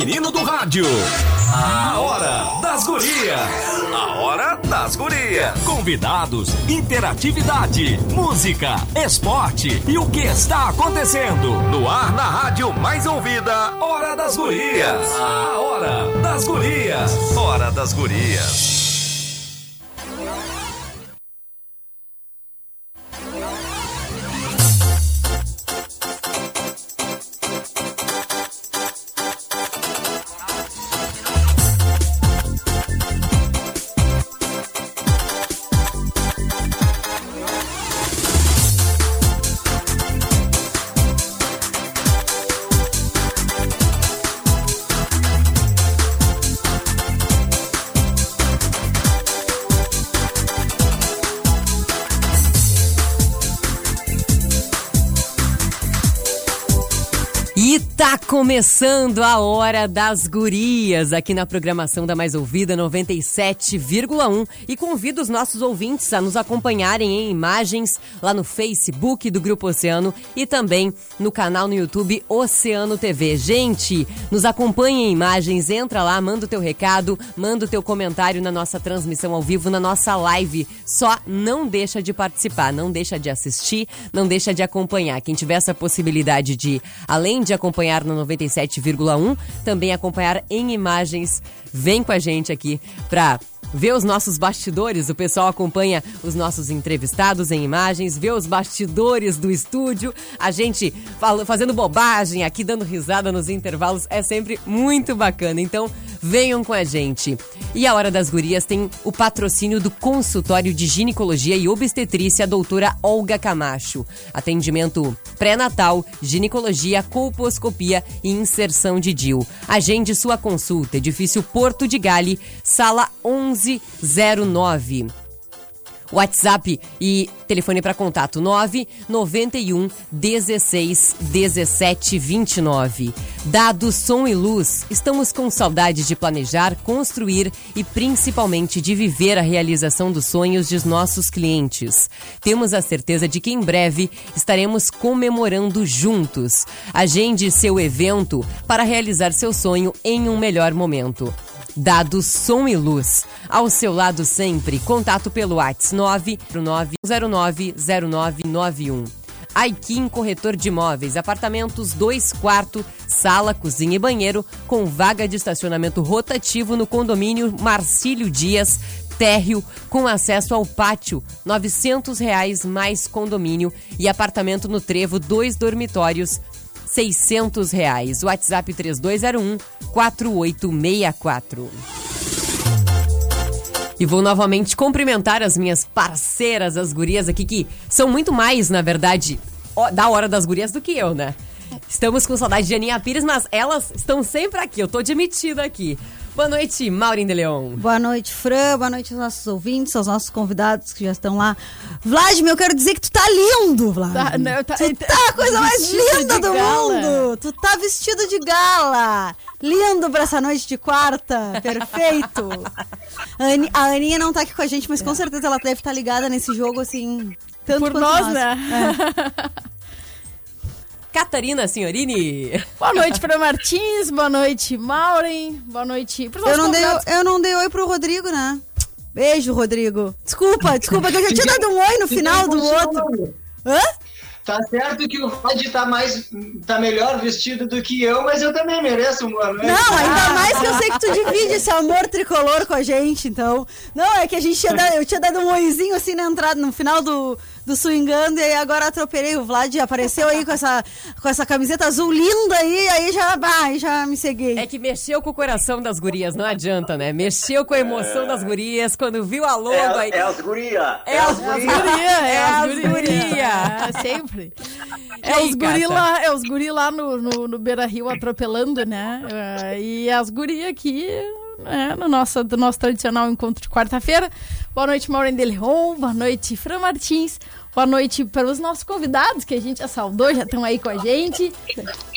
feminino do rádio. A Hora das Gurias. A Hora das Gurias. Convidados, interatividade, música, esporte e o que está acontecendo. No ar na rádio mais ouvida, Hora das Gurias. A Hora das Gurias. Hora das Gurias. Começando a Hora das Gurias aqui na programação da Mais Ouvida 97,1 e convido os nossos ouvintes a nos acompanharem em imagens lá no Facebook do Grupo Oceano e também no canal no YouTube Oceano TV. Gente, nos acompanhe em imagens, entra lá, manda o teu recado, manda o teu comentário na nossa transmissão ao vivo, na nossa live. Só não deixa de participar, não deixa de assistir, não deixa de acompanhar. Quem tiver essa possibilidade de, além de acompanhar no 97,1. Também acompanhar em imagens. Vem com a gente aqui para ver os nossos bastidores. O pessoal acompanha os nossos entrevistados em imagens, vê os bastidores do estúdio, a gente fazendo bobagem aqui, dando risada nos intervalos. É sempre muito bacana. Então, venham com a gente. E a Hora das Gurias tem o patrocínio do consultório de ginecologia e obstetrícia doutora Olga Camacho. Atendimento pré-natal, ginecologia, colposcopia e inserção de DIU. Agende sua consulta. Edifício Porto de Gale, sala 1109. WhatsApp e telefone para contato 991 16 17 29. Dado som e luz, estamos com saudade de planejar, construir e principalmente de viver a realização dos sonhos de nossos clientes. Temos a certeza de que em breve estaremos comemorando juntos. Agende seu evento para realizar seu sonho em um melhor momento. Dado som e luz. Ao seu lado sempre. Contato pelo WhatsApp 909090991. Aikin Corretor de Imóveis, apartamentos 2 quarto, sala, cozinha e banheiro, com vaga de estacionamento rotativo no condomínio Marcílio Dias, térreo, com acesso ao pátio, 900 reais mais condomínio e apartamento no Trevo, dois dormitórios, 600 reais. WhatsApp 3201 4864. E vou novamente cumprimentar as minhas parceiras, as gurias aqui, que são muito mais, na verdade, da hora das gurias do que eu, né? Estamos com saudade de Aninha Pires, mas elas estão sempre aqui, eu tô admitida aqui. Boa noite, Maureen de Leon. Boa noite, Fran. Boa noite aos nossos ouvintes, aos nossos convidados que já estão lá. Vladimir, eu quero dizer que tu tá lindo, Vladimir. Tá, não, tá, tu tá a coisa mais linda do gala. mundo. Tu tá vestido de gala. Lindo pra essa noite de quarta. Perfeito. a, a Aninha não tá aqui com a gente, mas com certeza ela deve estar tá ligada nesse jogo, assim, tanto Por nós, nós, né? É. Catarina Senhorini. Boa noite, Fran Martins. Boa noite, Maureen. Boa noite. Eu não, dei, eu não dei oi pro Rodrigo, né? Beijo, Rodrigo. Desculpa, desculpa, que eu já tinha dado um oi no final do outro. Hã? Tá certo que o Rod tá mais tá melhor vestido do que eu, mas eu também mereço um boa noite. Não, ainda mais que eu sei que tu divide esse amor tricolor com a gente, então. Não, é que a gente tinha dado, eu tinha dado um oizinho assim na entrada, no final do, do swingando, e agora atropelei o Vlad, apareceu aí com essa, com essa camiseta azul linda aí, aí já, bah, aí já me ceguei. É que mexeu com o coração das gurias, não adianta, né? Mexeu com a emoção é... das gurias, quando viu a logo é, aí... É as gurias! É, é as gurias! É as gurias! É, sempre. É os guri lá, é os guri lá no, no, no Beira Rio atropelando, né? É, e as gurias aqui né, no nosso, do nosso tradicional encontro de quarta-feira. Boa noite, Maureen de Leon. Boa noite, Fran Martins. Boa noite para os nossos convidados, que a gente já saudou, já estão aí com a gente.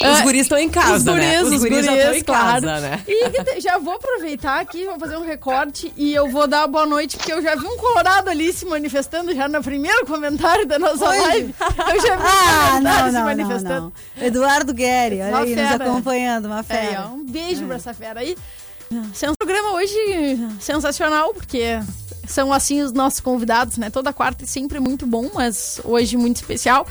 Os guris estão em casa, os guris, né? Os, os guris, já estão em claro. casa, né? E já vou aproveitar aqui, vou fazer um recorte e eu vou dar boa noite, porque eu já vi um colorado ali se manifestando já no primeiro comentário da nossa Oi. live. Eu já vi ah, um não, se não, manifestando. Não, Eduardo Guerri, olha uma aí, fera. nos acompanhando, uma fera. É, um beijo é. pra essa fera aí. Um programa hoje sensacional, porque são assim os nossos convidados, né? Toda quarta é sempre muito bom, mas hoje muito especial.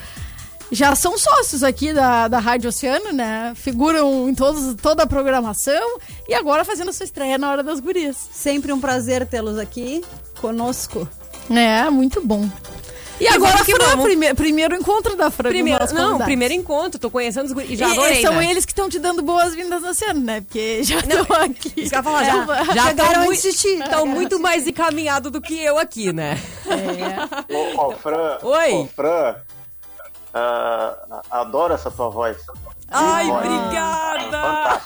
Já são sócios aqui da, da Rádio Oceano, né? Figuram em todos, toda a programação e agora fazendo sua estreia na Hora das Gurias. Sempre um prazer tê-los aqui conosco. É, muito bom. E, agora que Fran, prime primeiro encontro da Fran. Primeiro, não, primeiro encontro, tô conhecendo os e já adorei, e são né? eles que estão te dando boas-vindas na cena, né? Porque já estão aqui. Isso falar, já, já estão muito, estão muito mais encaminhados do que eu aqui, né? É. Ô, ô, Fran, Oi. Ô, Fran, uh, adoro essa tua voz. Ai, obrigada!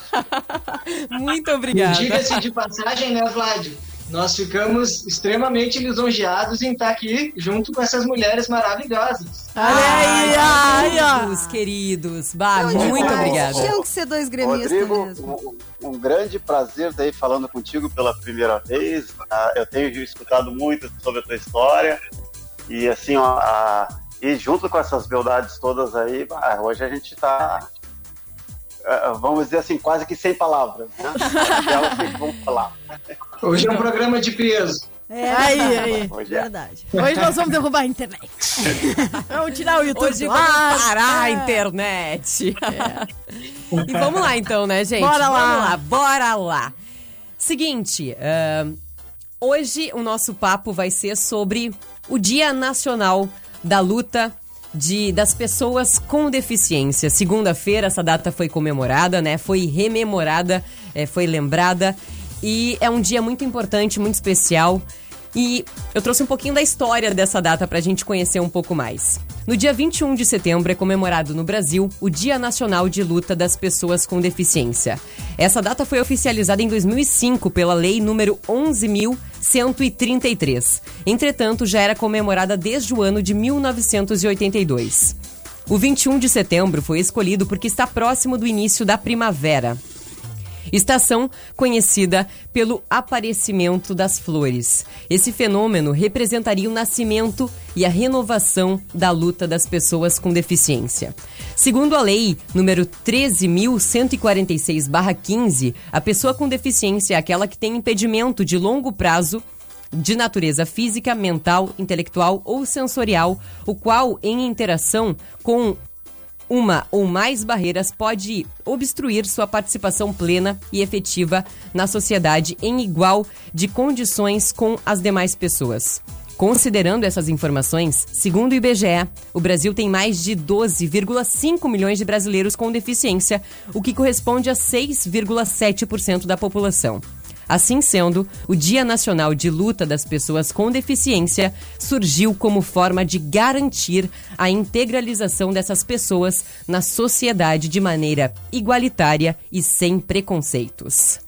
Muito obrigada. Diga-se de passagem, né, Vlad? Nós ficamos extremamente lisonjeados em estar aqui junto com essas mulheres maravilhosas. Olha aí, ai, ai, queridos. Bah, Não, muito obrigada. Tinham que ser dois gremistas Rodrigo, mesmo. Um, um, grande prazer estar aí falando contigo pela primeira vez. Ah, eu tenho escutado muito sobre a tua história. E assim, ó, a, e junto com essas beldades todas aí, hoje a gente está vamos dizer assim, quase que sem palavras, né? Elas que vão falar. Hoje é um programa de peso. É, aí, aí. Hoje é. Verdade. Hoje nós vamos derrubar a internet. vamos tirar o YouTube Hoje vamos parar a é. internet. É. E vamos lá então, né, gente? Bora lá. Vamos lá, bora lá. Seguinte, uh, hoje o nosso papo vai ser sobre o Dia Nacional da Luta de, das pessoas com deficiência. Segunda-feira essa data foi comemorada, né? Foi rememorada, é, foi lembrada. E é um dia muito importante, muito especial. E eu trouxe um pouquinho da história dessa data para a gente conhecer um pouco mais. No dia 21 de setembro é comemorado no Brasil o Dia Nacional de Luta das Pessoas com Deficiência. Essa data foi oficializada em 2005 pela Lei número 11.133. Entretanto, já era comemorada desde o ano de 1982. O 21 de setembro foi escolhido porque está próximo do início da primavera estação conhecida pelo aparecimento das flores. Esse fenômeno representaria o nascimento e a renovação da luta das pessoas com deficiência. Segundo a lei número 13.146/15, a pessoa com deficiência é aquela que tem impedimento de longo prazo de natureza física, mental, intelectual ou sensorial, o qual, em interação com uma ou mais barreiras pode obstruir sua participação plena e efetiva na sociedade em igual de condições com as demais pessoas. Considerando essas informações, segundo o IBGE, o Brasil tem mais de 12,5 milhões de brasileiros com deficiência, o que corresponde a 6,7% da população. Assim sendo, o Dia Nacional de Luta das Pessoas com Deficiência surgiu como forma de garantir a integralização dessas pessoas na sociedade de maneira igualitária e sem preconceitos.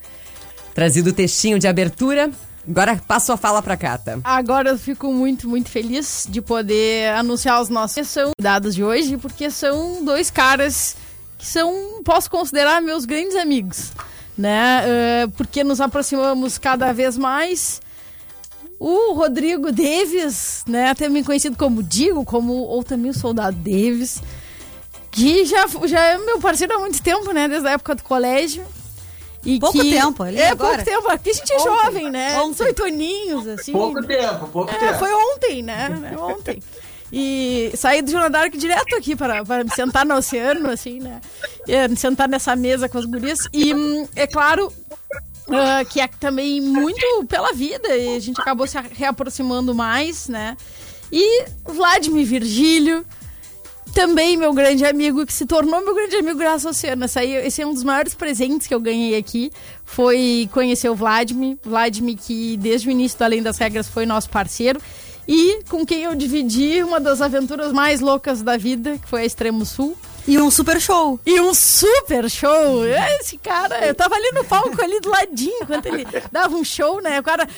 Trazido o textinho de abertura, Agora passo a fala para Cata. Agora eu fico muito, muito feliz de poder anunciar os nossos são dados de hoje, porque são dois caras que são, posso considerar meus grandes amigos né? Uh, porque nos aproximamos cada vez mais. O Rodrigo Davis, né? Também conhecido como Digo, como ou também o Soldado Davis, que já, já é meu parceiro há muito tempo, né? Desde a época do colégio. E pouco que... tempo, ali É, agora. pouco tempo. Aqui a gente é ontem. jovem, né? Ontem. Oito aninhos, assim. Pouco tempo, pouco é, tempo. Foi ontem, né? É ontem. E saí do Jornal Dark direto aqui para, me sentar no oceano, assim, né? E, me sentar nessa mesa com as gurias. E é claro Uh, que é também muito pela vida, e a gente acabou se reaproximando mais, né? E Vladimir Virgílio, também meu grande amigo, que se tornou meu grande amigo graças ao Oceano. Esse, é um dos maiores presentes que eu ganhei aqui, foi conhecer o Vladimir. Vladimir que desde o início Além das Regras foi nosso parceiro e com quem eu dividi uma das aventuras mais loucas da vida, que foi a Extremo Sul. E um super show. E um super show. Esse cara, eu tava ali no palco, ali do ladinho, enquanto ele dava um show, né? O cara,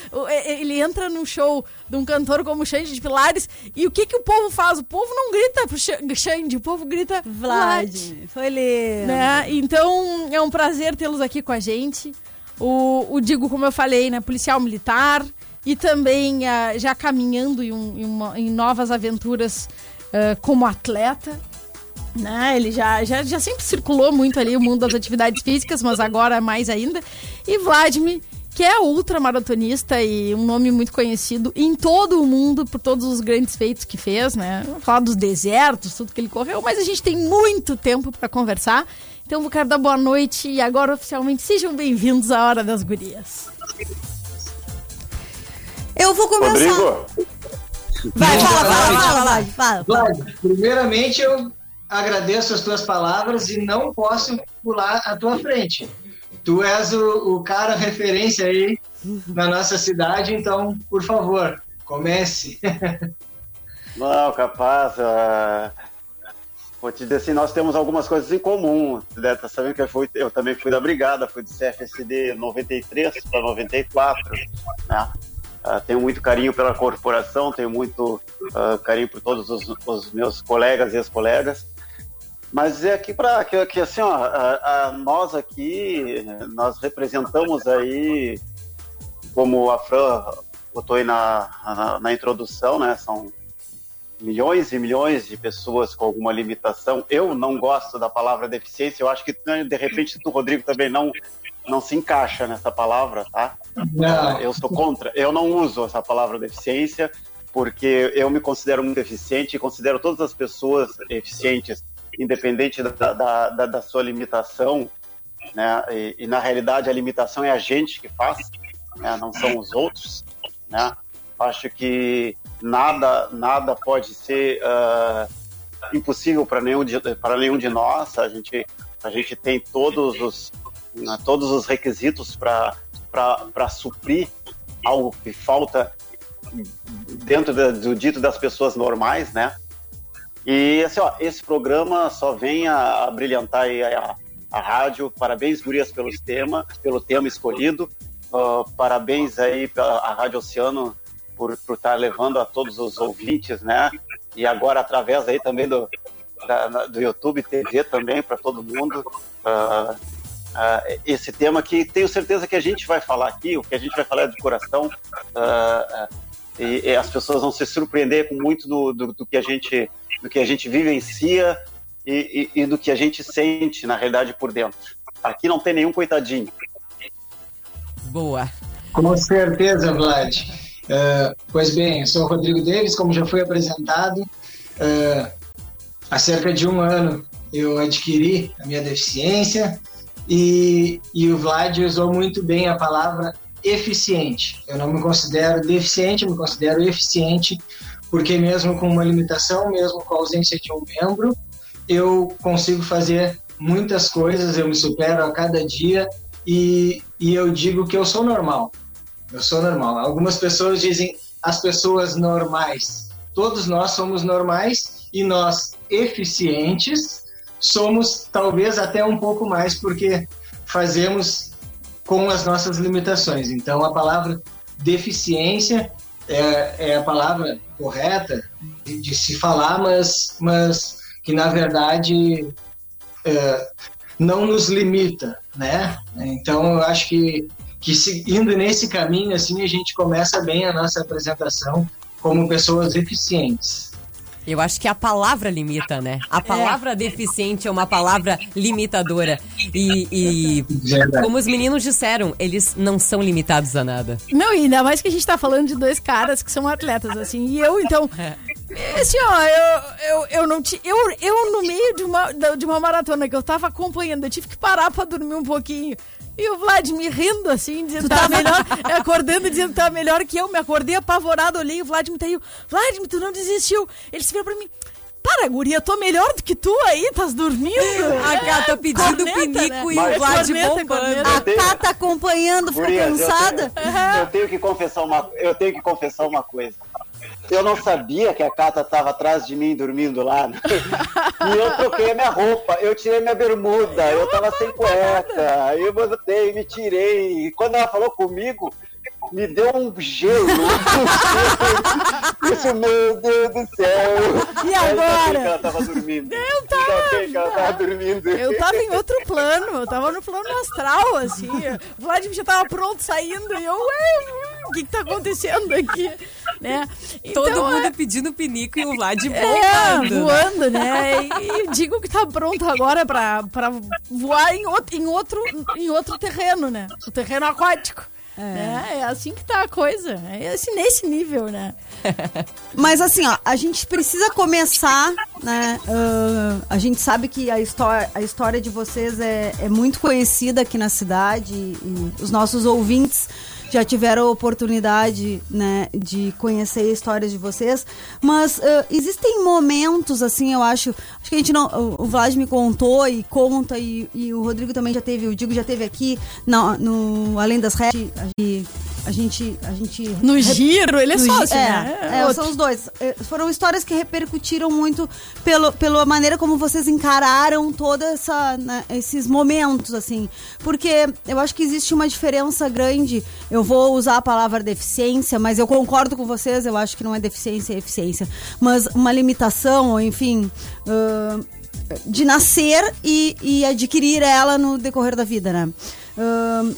ele entra num show de um cantor como Xande de Pilares, e o que que o povo faz? O povo não grita pro Xande, o povo grita Vlad. Foi lindo. Né? Então, é um prazer tê-los aqui com a gente. O, o Digo, como eu falei, né? Policial militar, e também uh, já caminhando em, um, em, uma, em novas aventuras uh, como atleta. Né? Ele já, já, já sempre circulou muito ali o mundo das atividades físicas, mas agora mais ainda. E Vladimir, que é ultramaratonista e um nome muito conhecido em todo o mundo por todos os grandes feitos que fez, né? Falar dos desertos, tudo que ele correu, mas a gente tem muito tempo para conversar. Então vou quero dar boa noite e agora oficialmente sejam bem-vindos à Hora das Gurias. Eu vou começar. Rodrigo. Vai, fala, fala, fala, fala, fala. Primeiramente, eu agradeço as tuas palavras e não posso pular à tua frente. Tu és o, o cara referência aí na nossa cidade, então, por favor, comece. Não, capaz. Uh, vou te dizer assim, nós temos algumas coisas em comum. Né? Tá sabendo que eu, fui, eu também fui da brigada, fui do CFSD 93 para 94, né? Uh, tenho muito carinho pela corporação, tenho muito uh, carinho por todos os, os meus colegas e ex-colegas. Mas é aqui para que, que, assim, ó, a, a, nós aqui, nós representamos aí, como a Fran botou aí na, na, na, introdução, né? São milhões e milhões de pessoas com alguma limitação. Eu não gosto da palavra deficiência, eu acho que de repente o Rodrigo também não não se encaixa nessa palavra, tá? Não. Eu sou contra. Eu não uso essa palavra deficiência porque eu me considero muito eficiente e considero todas as pessoas eficientes, independente da, da, da, da sua limitação, né? E, e, na realidade a limitação é a gente que faz, né? não são os outros, né? Acho que nada nada pode ser uh, impossível para nenhum de, para nenhum de nós. A gente a gente tem todos os né, todos os requisitos para suprir algo que falta dentro do dito das pessoas normais, né? E assim, ó, esse programa só vem a, a brilhantar a, a, rádio. Parabéns, Gurias, pelo tema, pelo tema escolhido. Uh, parabéns aí pela Rádio Oceano por, por estar tá levando a todos os ouvintes, né? E agora através aí também do, da, do YouTube TV também para todo mundo. Uh, uh, esse tema que tenho certeza que a gente vai falar aqui, o que a gente vai falar é de coração, uh, e, e, as pessoas vão se surpreender com muito do, do, do, que a gente do que a gente vivencia e, e, e do que a gente sente na realidade por dentro. Aqui não tem nenhum coitadinho. Boa. Com certeza, Vlad. Uh, pois bem, eu sou o Rodrigo Davis, como já foi apresentado. Uh, há cerca de um ano eu adquiri a minha deficiência, e, e o Vlad usou muito bem a palavra eficiente. Eu não me considero deficiente, eu me considero eficiente, porque mesmo com uma limitação, mesmo com a ausência de um membro, eu consigo fazer muitas coisas, eu me supero a cada dia e, e eu digo que eu sou normal. Eu sou normal. Algumas pessoas dizem as pessoas normais. Todos nós somos normais e nós eficientes somos talvez até um pouco mais, porque fazemos com as nossas limitações. Então, a palavra deficiência é, é a palavra correta de, de, se falar, mas, mas que, na verdade, é, não nos limita, né? Então, eu acho que, que se, indo nesse caminho, assim, a gente começa bem a nossa apresentação como pessoas eficientes. Eu acho que a palavra limita, né? A é. palavra é. deficiente é uma palavra limitadora. E, e como os meninos disseram, eles não são limitados a nada. Não, e ainda mais que a gente tá falando de dois caras que são atletas, assim. E eu, então. Assim, ó, eu, eu, eu não te, eu, eu no meio de uma, de uma maratona que eu tava acompanhando, eu tive que parar pra dormir um pouquinho. E o Vladimir rindo assim, dizendo que tá melhor, acordando dizendo que tá melhor que eu. Me acordei apavorado, olhei o Vladimir tá aí. Vladimir, tu não desistiu. Ele se virou pra mim. Para, guria, tô melhor do que tu aí, tá dormindo? A Cata pedindo corneta, pinico né? e o Vlad bombando. A Cata acompanhando, ficou cansada. Eu tenho, eu tenho, que confessar uma, eu tenho que confessar uma coisa. Eu não sabia que a Cata estava atrás de mim dormindo lá. Né? E eu troquei a minha roupa, eu tirei minha bermuda, eu tava sem cueca, eu botei, me tirei. E quando ela falou comigo, me deu um gelo. Isso, meu Deus do céu. E agora? Eu ela tava dormindo. Eu tava. que ela tava dormindo. Eu tava em outro plano, eu tava no plano astral, assim. O Vladimir já tava pronto saindo e eu, ué, o que que tá acontecendo aqui? Né? Então, Todo mundo é... pedindo pinico e o Vlad voando. É, voando, né? E digo que tá pronto agora pra, pra voar em outro, em, outro, em outro terreno, né? O terreno aquático. É. é, é assim que tá a coisa. É assim, nesse nível, né? Mas assim, ó, a gente precisa começar, né? Uh, a gente sabe que a história, a história de vocês é, é muito conhecida aqui na cidade e, e os nossos ouvintes já tiveram a oportunidade, né, de conhecer histórias de vocês, mas uh, existem momentos, assim, eu acho, acho que a gente não, o Vlad me contou e conta, e, e o Rodrigo também já teve, o Digo já teve aqui, no, no Além das Redes, a gente, a gente. No giro, ele é sócio, é, né? É, são os dois. É, foram histórias que repercutiram muito pelo, pela maneira como vocês encararam todos né, esses momentos, assim. Porque eu acho que existe uma diferença grande. Eu vou usar a palavra deficiência, mas eu concordo com vocês, eu acho que não é deficiência, é eficiência. Mas uma limitação, ou enfim. Uh, de nascer e, e, adquirir ela no decorrer da vida, né? Uh,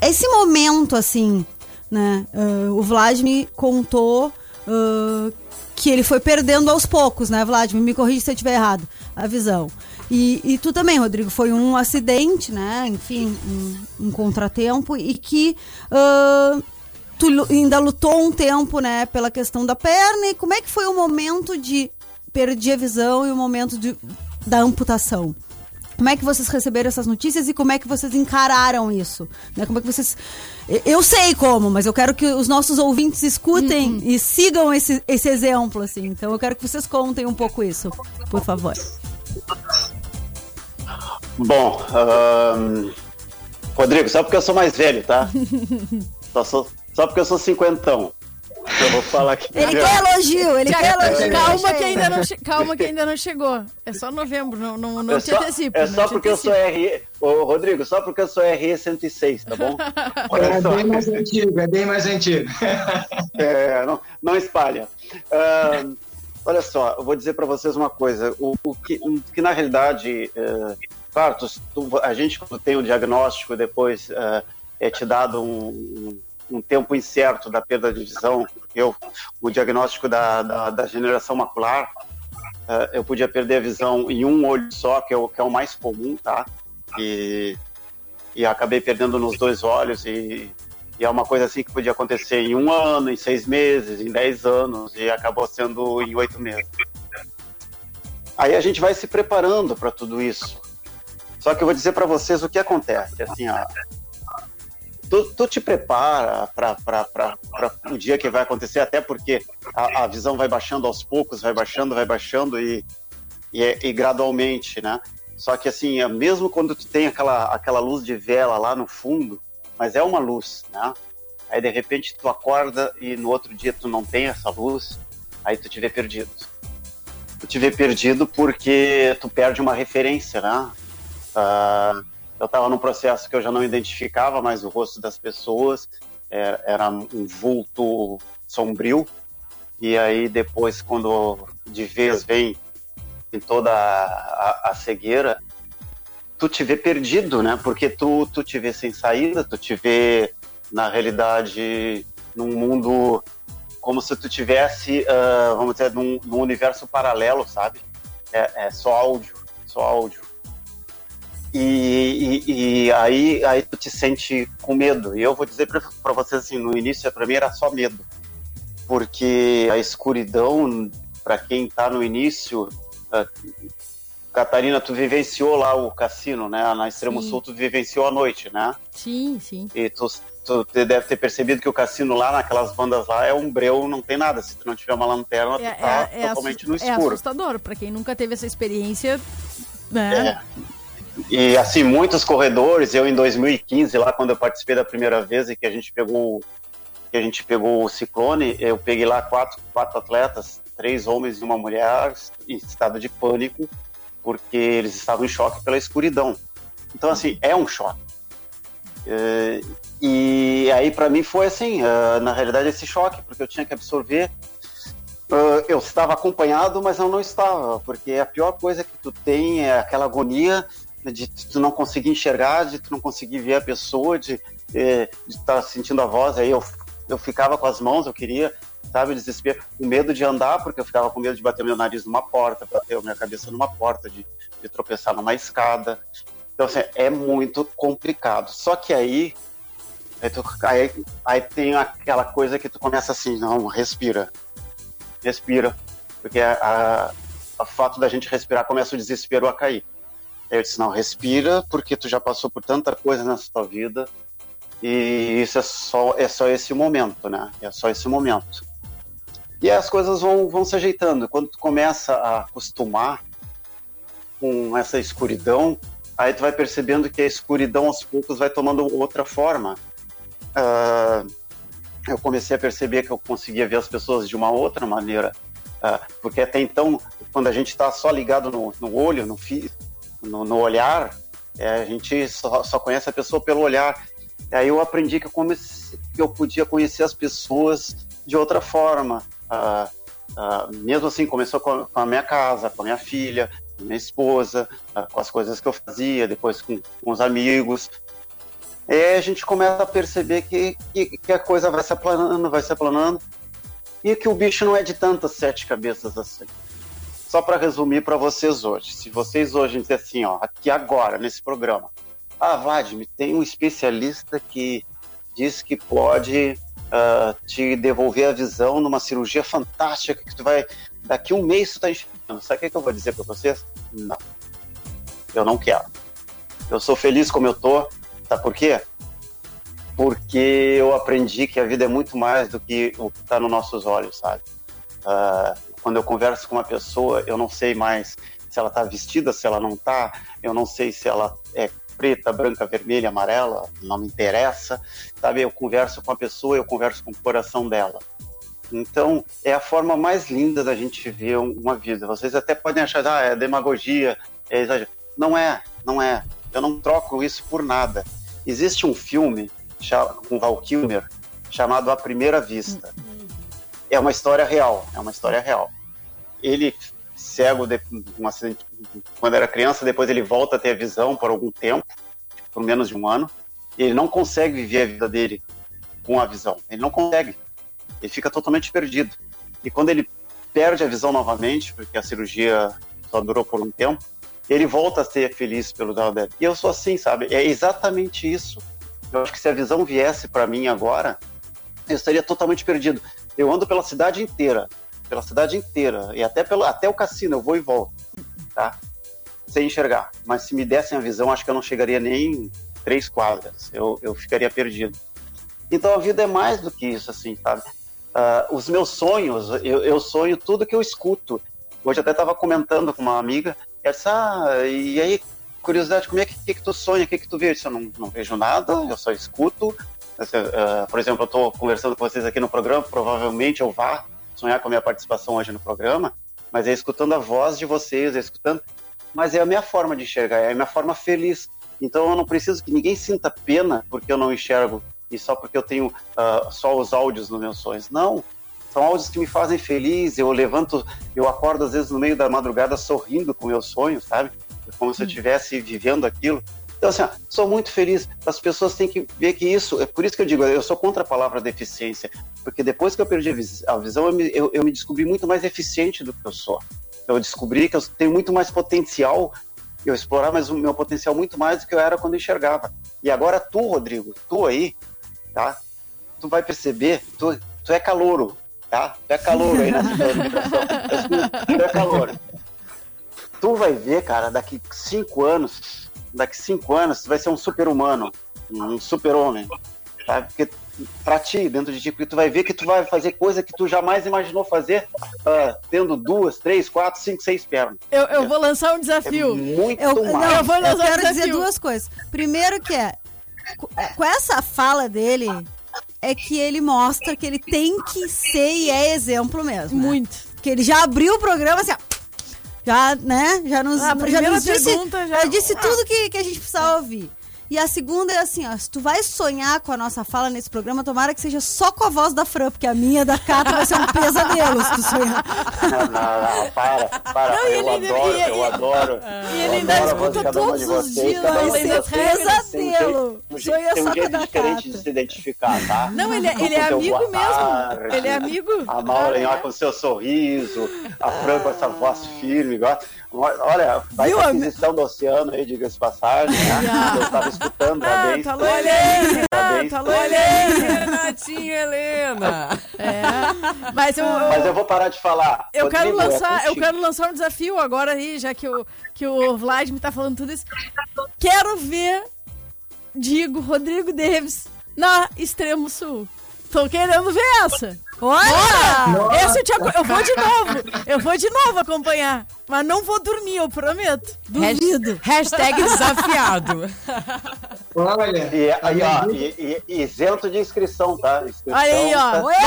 esse momento, assim, né? Uh, o Vladimir contou uh, que ele foi perdendo aos poucos, né, Vladimir? Me corrija se eu estiver errado, a visão. E, e, tu também, Rodrigo, foi um acidente, né? Enfim, um, um contratempo e que uh, tu ainda lutou um tempo, né, pela questão da perna. E como é que foi o momento de perder a visão e o momento de, da amputação? Como é que vocês receberam essas notícias e como é que vocês encararam isso? Né? Como é que vocês. Eu sei como, mas eu quero que os nossos ouvintes escutem uhum. e sigam esse, esse exemplo, assim. Então eu quero que vocês contem um pouco isso, por favor. Bom, um, Rodrigo, só porque eu sou mais velho, tá? só, sou, só porque eu sou cinquentão. Eu vou falar aqui. Ele quer elogio, ele quer elogio. Calma que, ainda não calma que ainda não chegou. É só novembro, não, não, não é te antecipa. É só porque eu sou RE. Ô, Rodrigo, só porque eu sou RE 106, tá bom? é bem mais antigo, é bem mais antigo. é, não, não espalha. Uh, olha só, eu vou dizer para vocês uma coisa. O, o, que, o que, na realidade, uh, claro, tu, tu, a gente quando tem o diagnóstico depois uh, é te dado um um tempo incerto da perda de visão, eu, o diagnóstico da, da, da generação macular, uh, eu podia perder a visão em um olho só, que é o, que é o mais comum, tá? E, e acabei perdendo nos dois olhos e, e, é uma coisa assim que podia acontecer em um ano, em seis meses, em dez anos e acabou sendo em oito meses. Aí a gente vai se preparando para tudo isso. Só que eu vou dizer para vocês o que acontece. Assim, ó, tu, tu te prepara para o dia que vai acontecer, até porque a, a, visão vai baixando aos poucos, vai baixando, vai baixando e, e, e gradualmente, né? Só que assim, é mesmo quando tu tem aquela, aquela luz de vela lá no fundo, mas é uma luz, né? Aí de repente tu acorda e no outro dia tu não tem essa luz, aí tu te vê perdido. Tu te vê perdido porque tu perde uma referência, né? Uh, eu estava num processo que eu já não identificava mais o rosto das pessoas, era, é, era um vulto sombrio, e aí depois, quando de vez vem em toda a, a, a, cegueira, tu te vê perdido, né? Porque tu, tu te vê sem saída, tu te vê, na realidade, num mundo como se tu tivesse, uh, vamos dizer, num, num, universo paralelo, sabe? É, é só áudio, só áudio. E, e, e, aí, aí tu te sente com medo. E eu vou dizer para vocês assim, no início para mim era só medo, porque a escuridão para quem tá no início, uh, Catarina, tu vivenciou lá o cassino, né? Na Extremo sim. Sul tu vivenciou a noite, né? Sim, sim. E tu, tu deve ter percebido que o cassino lá, naquelas bandas lá, é um breu, não tem nada. Se tu não tiver uma lanterna, é, tu tá é, é totalmente no escuro. É assustador, para quem nunca teve essa experiência, né? É. E assim, muitos corredores, eu em 2015, lá quando eu participei da primeira vez e que a gente pegou, que a gente pegou o ciclone, eu peguei lá quatro, quatro atletas, três homens e uma mulher, em estado de pânico, porque eles estavam em choque pela escuridão. Então, assim, é um choque. É, e aí, para mim, foi assim, uh, na realidade, esse choque, porque eu tinha que absorver. Uh, eu estava acompanhado, mas eu não estava, porque a pior coisa que tu tem é aquela agonia de tu não conseguir enxergar, de tu não conseguir ver a pessoa, de eh, estar tá sentindo a voz. Aí eu, eu ficava com as mãos, eu queria, sabe, desespero, o medo de andar, porque eu ficava com medo de bater meu nariz numa porta, bater a minha cabeça numa porta, de, de tropeçar numa escada. Então, assim, é muito complicado. Só que aí, aí, tu, aí, aí tem aquela coisa que tu começa assim, não, respira. Respira. Porque a, a, a fato da gente respirar começa o desespero a cair. Eu disse, não, respira, porque tu já passou por tanta coisa nessa tua vida e isso é só, é só esse momento, né? É só esse momento. E as coisas vão, vão se ajeitando. Quando tu começa a acostumar com essa escuridão, aí tu vai percebendo que a escuridão aos poucos vai tomando outra forma. Uh, eu comecei a perceber que eu conseguia ver as pessoas de uma outra maneira. Uh, porque até então, quando a gente está só ligado no, no olho, no, físico, no, no olhar, é, a gente só, só, conhece a pessoa pelo olhar. E aí eu aprendi que eu, comecei, eu podia conhecer as pessoas de outra forma. Ah, ah, mesmo assim, começou com a, com a, minha casa, com a minha filha, com a minha esposa, ah, com as coisas que eu fazia, depois com, com os amigos. E a gente começa a perceber que, que, que a coisa vai se aplanando, vai se aplanando, e que o bicho não é de tantas sete cabeças assim só para resumir para vocês hoje. Se vocês hoje dizem assim, ó, aqui agora, nesse programa, ah, Vladimir, tem um especialista que diz que pode uh, te devolver a visão numa cirurgia fantástica que tu vai. Daqui um mês tu tá enxergando. Sabe o que, que eu vou dizer para vocês? Não. Eu não quero. Eu sou feliz como eu tô. Sabe por quê? Porque eu aprendi que a vida é muito mais do que o que está nos nossos olhos, sabe? Uh, quando eu converso com uma pessoa, eu não sei mais se ela está vestida, se ela não está, eu não sei se ela é preta, branca, vermelha, amarela, não me interessa, sabe? Eu converso com a pessoa, eu converso com o coração dela. Então, é a forma mais linda da gente ver uma vida. Vocês até podem achar, ah, é demagogia, é exagero. Não é, não é. Eu não troco isso por nada. Existe um filme com Val Kilmer chamado A Primeira Vista. É uma história real, é uma história real ele cego de um acidente quando era criança, depois ele volta a ter a visão por algum tempo, por menos de um ano, e ele não consegue viver a vida dele com a visão. Ele não consegue. Ele fica totalmente perdido. E quando ele perde a visão novamente, porque a cirurgia só durou por um tempo, ele volta a ser feliz pelo lado dele. E eu sou assim, sabe? É exatamente isso. Eu acho que se a visão viesse para mim agora, eu estaria totalmente perdido. Eu ando pela cidade inteira, pela cidade inteira e até pelo até o cassino eu vou e volto, tá? Sem enxergar. Mas se me dessem a visão, acho que eu não chegaria nem três quadras. Eu, eu ficaria perdido. Então a vida é mais do que isso, assim, sabe? Uh, os meus sonhos, eu, eu, sonho tudo que eu escuto. Hoje até estava comentando com uma amiga, essa e aí curiosidade, como é que, que, que tu sonha, o que, que tu vê? Eu não, não vejo nada, eu só escuto. Uh, por exemplo, eu estou conversando com vocês aqui no programa, provavelmente eu vá sonhar com a minha participação hoje no programa, mas é escutando a voz de vocês, é escutando. Mas é a minha forma de enxergar, é a minha forma feliz. Então eu não preciso que ninguém sinta pena porque eu não enxergo e só porque eu tenho uh, só os áudios nos meus sonhos. Não, são áudios que me fazem feliz. Eu levanto, eu acordo às vezes no meio da madrugada sorrindo com meus sonhos, sabe? Como se eu estivesse vivendo aquilo. Então, assim, ó, sou muito feliz. As pessoas têm que ver que isso. É por isso que eu digo, eu sou contra a palavra deficiência. Porque depois que eu perdi a visão, eu me, eu, eu me descobri muito mais eficiente do que eu sou. Eu descobri que eu tenho muito mais potencial, eu explorar mais o meu potencial muito mais do que eu era quando eu enxergava. E agora tu, Rodrigo, tu aí, tá? Tu vai perceber, tu, tu é calouro, tá? Tu é calouro aí nessa Tu é calouro. Tu vai ver, cara, daqui cinco anos, daqui cinco anos tu vai ser um super-humano, um super-homem, tá? Porque pra ti, dentro de ti, porque tu vai ver que tu vai fazer coisa que tu jamais imaginou fazer, uh, tendo duas, três, quatro, cinco, seis pernas. Eu, eu vou lançar um desafio. É muito eu, mais. Não, eu vou lançar eu quero um dizer duas coisas. Primeiro que é, com essa fala dele, é que ele mostra que ele tem que ser e é exemplo mesmo. Né? Muito. Porque ele já abriu o programa assim, ó, já, né? Já nos, ah, já nos disse, já... já disse tudo que, que a gente precisava ouvir. E a segunda é assim, ó, se tu vai sonhar com a nossa fala nesse programa, tomara que seja só com a voz da Fran, porque a minha da Cata vai ser um pesadelo se tu sonhar. Não, não, não, para, para, não, eu, ele, adoro, e, eu adoro, E ele ainda escuta todos os dias, vai ser pesadelo. Sonha só com a da diferente de se identificar, tá? Não, ele, é, ele é amigo mesmo, ele é amigo. A Maureen, ó, com seu sorriso, a Fran com essa voz firme, gosta. Olha, vai Viu, aquisição do oceano aí, diga-se passagem, né? Eu estava escutando, ah, parabéns. Tá Helena, parabéns. Tá Helena, Renatinha Helena. É, mas eu, eu, mas eu vou parar de falar. Eu quero lançar, é eu quero lançar um desafio agora aí, já que o, que o Vladimir tá falando tudo isso. Quero ver, digo, Rodrigo Davis na Extremo Sul. Tô querendo ver essa. Olha! Esse eu, te, eu vou de novo. Eu vou de novo acompanhar. Mas não vou dormir, eu prometo. Duvido. Hashtag desafiado. Olha. E, aí, ó, e, e, isento de inscrição, tá? Inscrição, aí, ó. Tá... Bora!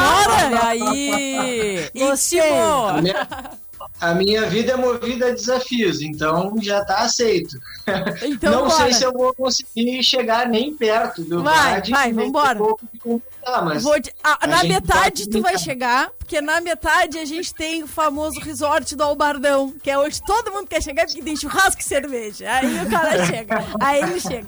Bora! Olha aí! Íntimo! A minha vida é movida a desafios, então já está aceito. Então, não bora. sei se eu vou conseguir chegar nem perto do Vai, Vlad, vai, vambora. Mas vou de, a, na metade tu vai chegar, porque na metade a gente tem o famoso resort do Albardão, que é onde todo mundo quer chegar porque tem churrasco e cerveja. Aí o cara chega, aí ele chega.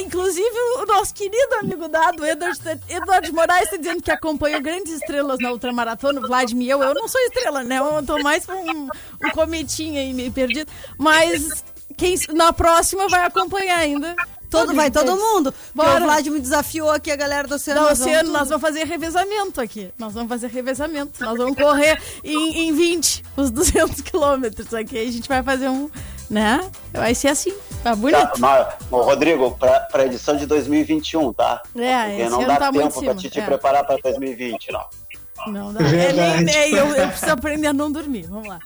Inclusive o nosso querido amigo dado, Eduardo, Eduardo Moraes, está dizendo que acompanhou grandes estrelas na ultramaratona, Vladimir, eu, eu não sou estrela, né? Eu tô mais um um, cometinho aí meio perdido. Mas quem na próxima vai acompanhar ainda. Todo, vai todo mundo. Bora. O Vlad me desafiou aqui, a galera do Oceano. Do Oceano, nós vamos fazer revezamento aqui. Nós vamos fazer revezamento. Nós vamos correr em, em 20, os 200 quilômetros aqui. A gente vai fazer um, né? Vai ser assim. Tá bonito. Tá, mas, Rodrigo, pra, pra edição de 2021, tá? É, Porque não dá tá tempo pra te, te é. preparar pra 2020, não. Não dá. É nem, nem, eu, eu preciso aprender a não dormir. Vamos lá.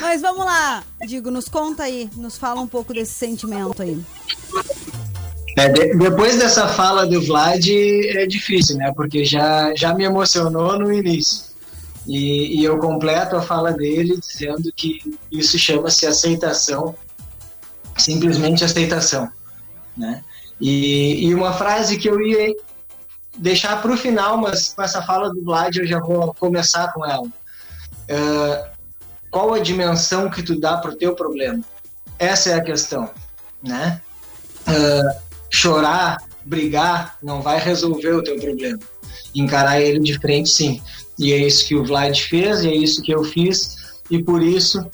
Mas vamos lá, Digo, nos conta aí, nos fala um pouco desse sentimento aí. É, de, depois dessa fala do Vlad é difícil, né? Porque já, já me emocionou no início. E, e eu completo a fala dele dizendo que isso chama-se aceitação, simplesmente aceitação, né? E, e uma frase que eu ia deixar para o final, mas com essa fala do Vlad eu já vou começar com ela. Uh, qual a dimensão que tu dá para o teu problema? Essa é a questão, né? Uh, chorar, brigar, não vai resolver o teu problema. Encarar ele de frente, sim. E é isso que o Vlad fez, e é isso que eu fiz, e por isso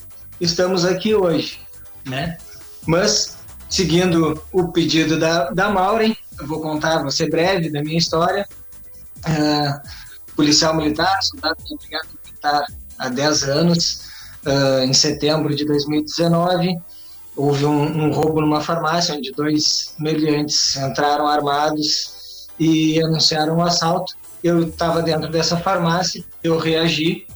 estamos aqui hoje, né? Mas, seguindo o pedido da, da Maureen, eu vou contar, vou ser breve da minha história. Uh, policial militar, soldado de brigada militar há 10 anos. Uh, em setembro de 2019, houve um, um, roubo numa farmácia onde dois meliantes entraram armados e anunciaram um assalto. Eu estava dentro dessa farmácia, eu reagi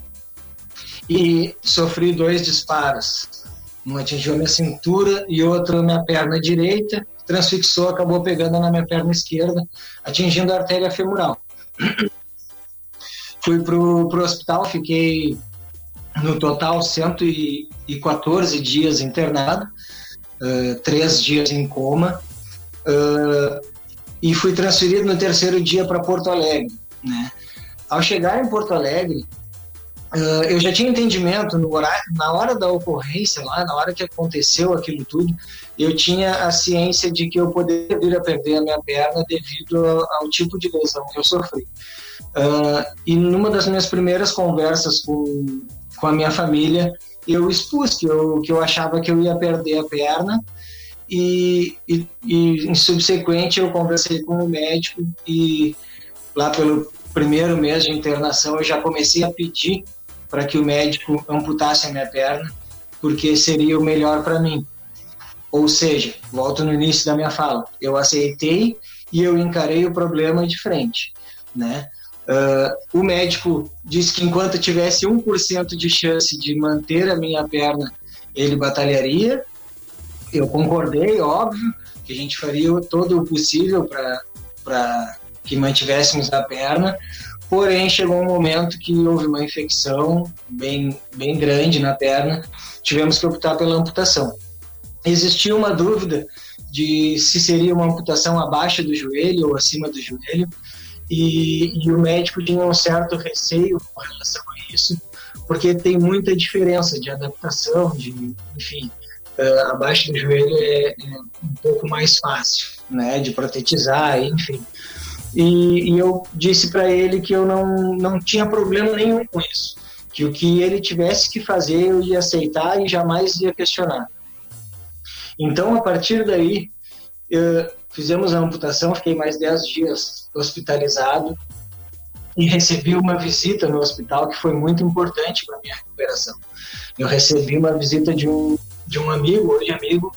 e sofri dois disparos. Um atingiu minha cintura e outro na minha perna direita transfixou, acabou pegando na minha perna esquerda, atingindo a artéria femoral. Fui pro, pro hospital, fiquei no total 114 dias internado, uh, três dias em coma, uh, e fui transferido no terceiro dia para Porto Alegre. Né? Ao chegar em Porto Alegre, Uh, eu já tinha entendimento no horário, na hora da ocorrência lá, na hora que aconteceu aquilo tudo, eu tinha a ciência de que eu poderia vir a perder a minha perna devido ao, ao tipo de lesão que eu sofri. Uh, e numa das minhas primeiras conversas com, com a minha família, eu expus que eu, que eu achava que eu ia perder a perna e, e, e em subsequente eu conversei com o médico e lá pelo primeiro mês de internação eu já comecei a pedir para que o médico amputasse a minha perna, porque seria o melhor para mim. Ou seja, volto no início da minha fala, eu aceitei e eu encarei o problema de frente, né? Uh, o médico disse que enquanto tivesse 1% de chance de manter a minha perna, ele batalharia. Eu concordei, óbvio, que a gente faria todo o possível para que mantivéssemos a perna, porém chegou um momento que houve uma infecção bem, bem grande na perna, tivemos que optar pela amputação. Existia uma dúvida de se seria uma amputação abaixo do joelho ou acima do joelho, e, e o médico tinha um certo receio com relação a isso, porque tem muita diferença de adaptação, de, enfim, uh, abaixo do joelho é, é, um pouco mais fácil, né, de protetizar, enfim. E, e eu disse para ele que eu não, não tinha problema nenhum com isso, que o que ele tivesse que fazer eu ia aceitar e jamais ia questionar. Então, a partir daí, fizemos a amputação, fiquei mais 10 dias hospitalizado e recebi uma visita no hospital que foi muito importante para minha recuperação. Eu recebi uma visita de um, de um amigo, hoje amigo,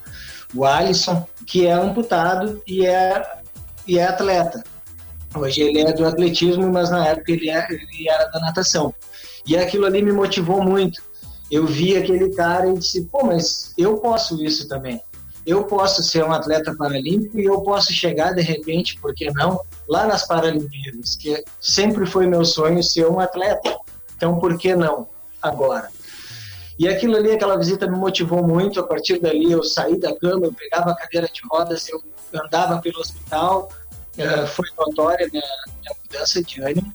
o Alisson, que é amputado e é, e é atleta. Hoje ele é do atletismo, mas na época ele, é, ele era da natação. E aquilo ali me motivou muito. Eu vi aquele cara e disse, pô, mas eu posso isso também eu posso ser um atleta paralímpico e eu posso chegar de repente, por que não, lá nas Paralimpíadas, que sempre foi meu sonho ser um atleta. Então, por que não agora? E aquilo ali, aquela visita me motivou muito. A partir dali, eu saí da cama, eu pegava a cadeira de rodas, eu andava pelo hospital. Foi notória minha, minha mudança de ânimo.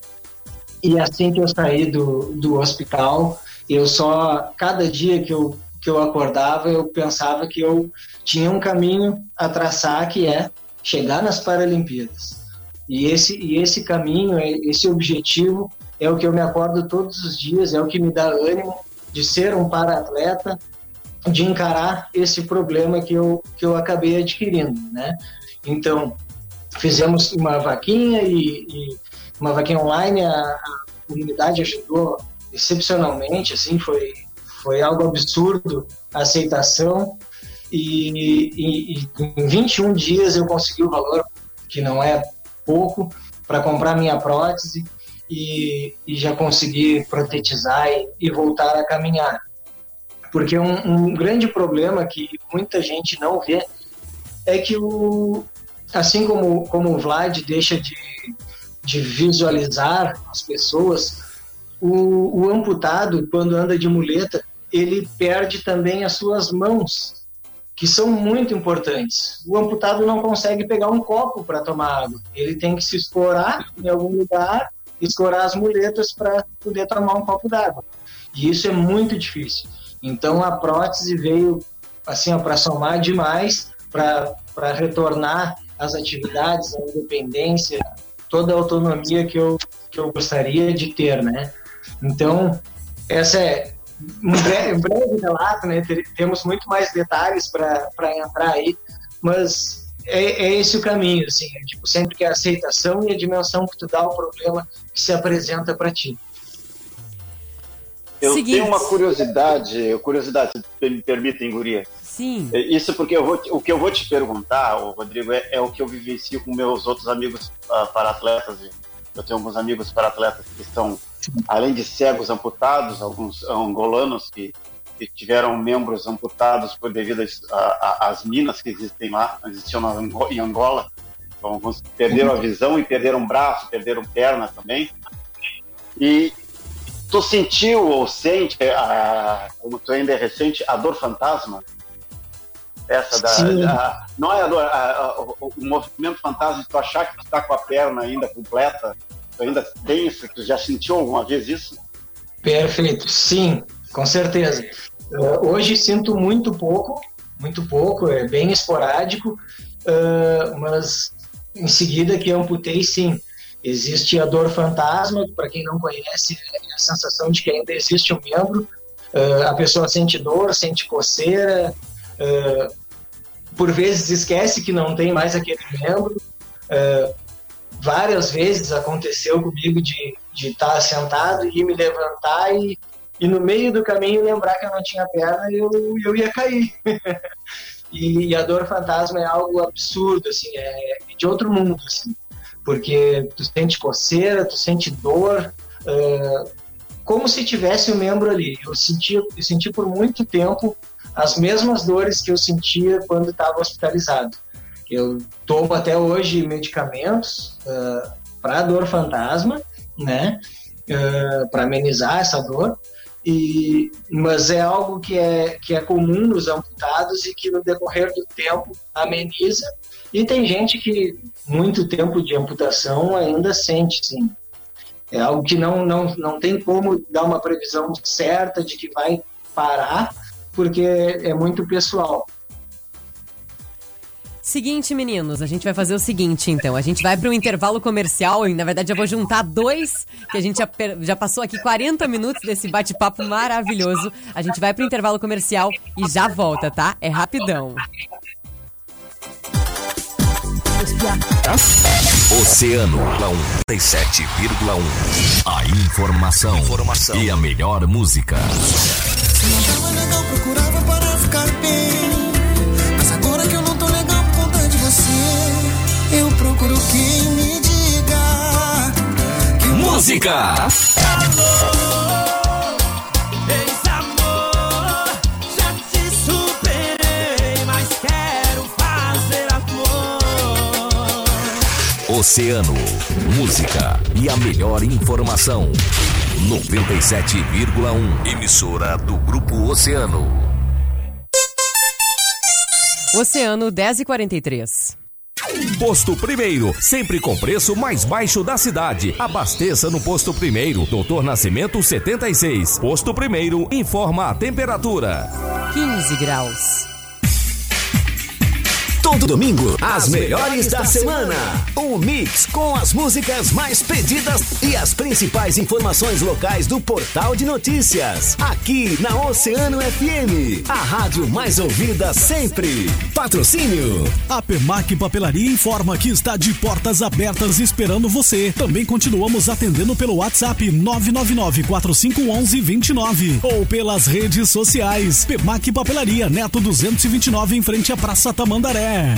E assim que eu saí do, do hospital, eu só, cada dia que eu, que eu acordava, eu pensava que eu tinha um caminho a traçar que é chegar nas Paralimpíadas. E esse, e esse caminho, é, esse objetivo é o que eu me acordo todos os dias, é o que me dá ânimo de ser um para-atleta, de encarar esse problema que eu, que eu acabei adquirindo, né? Então, fizemos uma vaquinha e, e uma vaquinha online, a, a, comunidade ajudou excepcionalmente, assim, foi, foi algo absurdo a aceitação e, e, e em 21 dias eu consegui o valor, que não é pouco, para comprar minha prótese e, e, já consegui protetizar e, voltar a caminhar. Porque um, um, grande problema que muita gente não vê é que o, assim como, como o Vlad deixa de, de visualizar as pessoas, o, o amputado, quando anda de muleta, ele perde também as suas mãos que são muito importantes. O amputado não consegue pegar um copo para tomar água. Ele tem que se escorar em algum lugar, escorar as muletas para poder tomar um copo d'água. E isso é muito difícil. Então a prótese veio assim para somar demais, para retornar às atividades, à independência, toda a autonomia que eu, que eu gostaria de ter, né? Então, essa é, um breve, um breve relato, né? Temos muito mais detalhes para entrar aí, mas é, é, esse o caminho, assim, é, tipo, sempre que a aceitação e a dimensão que tu dá ao problema que se apresenta para ti. Eu Seguinte. tenho uma curiosidade, curiosidade, se me permitem, Guria. Sim. É, isso porque eu vou, o que eu vou te perguntar, Rodrigo, é, é o que eu vivencio com meus outros amigos uh, para atletas. Eu tenho alguns amigos para atletas que estão além de cegos amputados, alguns angolanos que, que tiveram membros amputados por devido às minas que existem lá, existiam em Angola. Então, alguns perderam a visão e perderam braço, perderam perna também. E tu sentiu ou sente, a, como tu ainda é recente, a dor fantasma? Essa da, da não é a dor, a, a, o, movimento fantasma de tu achar que tu está com a perna ainda completa ainda tem isso? Tu já sentiu alguma vez isso? Perfeito, sim, com certeza. Uh, hoje sinto muito pouco, muito pouco, é bem esporádico, uh, mas em seguida que eu amputei, sim. Existe a dor fantasma, para quem não conhece, é a sensação de que ainda existe um membro. Uh, a pessoa sente dor, sente coceira, por vezes esquece que não tem mais aquele membro. Uh, várias vezes aconteceu comigo de estar tá sentado e me levantar e, e no meio do caminho lembrar que eu não tinha perna e eu, eu ia cair. e, e, a dor fantasma é algo absurdo, assim, é de outro mundo, assim, porque tu sente coceira, tu sente dor, uh, como se tivesse o um membro ali. Eu senti, eu senti por muito tempo as mesmas dores que eu sentia quando estava hospitalizado. Eu tomo até hoje medicamentos uh, para dor fantasma, né? Uh, para amenizar essa dor. E, mas é algo que é, que é comum nos amputados e que no decorrer do tempo ameniza. E tem gente que muito tempo de amputação ainda sente, sim. É algo que não, não, não tem como dar uma previsão certa de que vai parar, porque é muito pessoal. Seguinte, meninos, a gente vai fazer o seguinte, então. A gente vai para um intervalo comercial e, na verdade, eu vou juntar dois, que a gente já, já passou aqui 40 minutos desse bate-papo maravilhoso. A gente vai para o intervalo comercial e já volta, tá? É rapidão. Oceano 97,1. A informação, informação, e a melhor música. Não procurava para ficar bem. Mas agora que eu não tô legal por conta de você, eu procuro quem me diga. Que música! Alô! Oceano, música e a melhor informação. 97,1 emissora do Grupo Oceano. Oceano 10 e 43. Posto Primeiro, sempre com preço mais baixo da cidade. Abasteça no Posto Primeiro, Doutor Nascimento 76. Posto Primeiro informa a temperatura: 15 graus. Todo domingo, as melhores da semana. Um mix com as músicas mais pedidas e as principais informações locais do portal de notícias. Aqui na Oceano FM, a rádio mais ouvida sempre. Patrocínio. A Pemac Papelaria informa que está de portas abertas esperando você. Também continuamos atendendo pelo WhatsApp 999 4511 29 ou pelas redes sociais. Pemac Papelaria Neto 229 em frente à Praça Tamandaré. Yeah.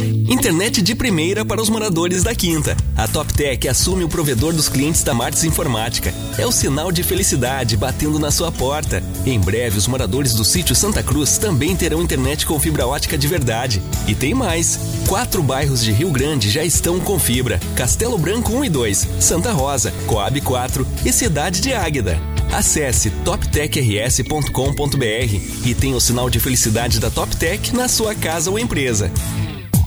Internet de primeira para os moradores da Quinta. A TopTech assume o provedor dos clientes da Martins Informática. É o sinal de felicidade batendo na sua porta. Em breve, os moradores do sítio Santa Cruz também terão internet com fibra ótica de verdade. E tem mais: quatro bairros de Rio Grande já estão com fibra: Castelo Branco 1 e 2, Santa Rosa, Coab 4 e Cidade de Águeda. Acesse toptechrs.com.br e tenha o sinal de felicidade da TopTech na sua casa ou empresa.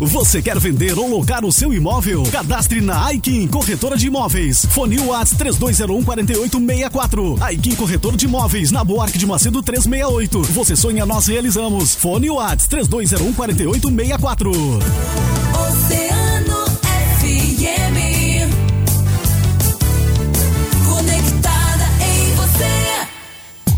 Você quer vender ou locar o seu imóvel? Cadastre na Aikin Corretora de Imóveis. Fone Whats 3201 4864. Aikin Corretor de Imóveis, na Buarque de Macedo 368. Você sonha, nós realizamos. Fone Whats 3201 4864.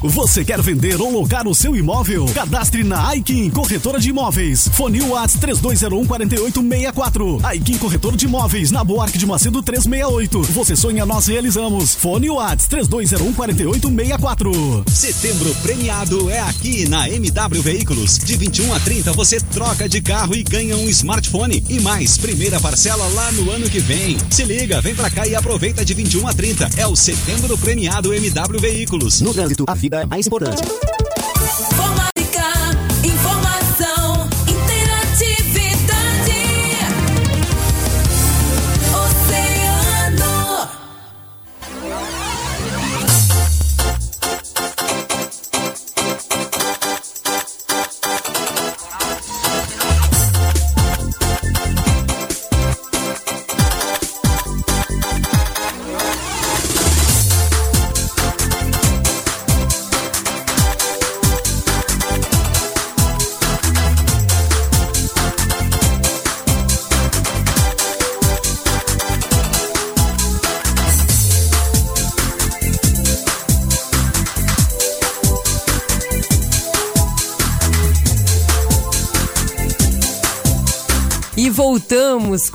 Você quer vender ou locar o seu imóvel? Cadastre na Aikin Corretora de Imóveis. Fone Whats 3201 4864. Aikin Corretor de Imóveis, na Boarque de Macedo 368. Você sonha, nós realizamos. Fone Whats 3201 4864. Setembro premiado é aqui na MW Veículos. De 21 a 30 você troca de carro e ganha um smartphone e mais primeira parcela lá no ano que vem. Se liga, vem pra cá e aproveita de 21 a 30. É o Setembro premiado MW Veículos. No trânsito, a vida é mais importante.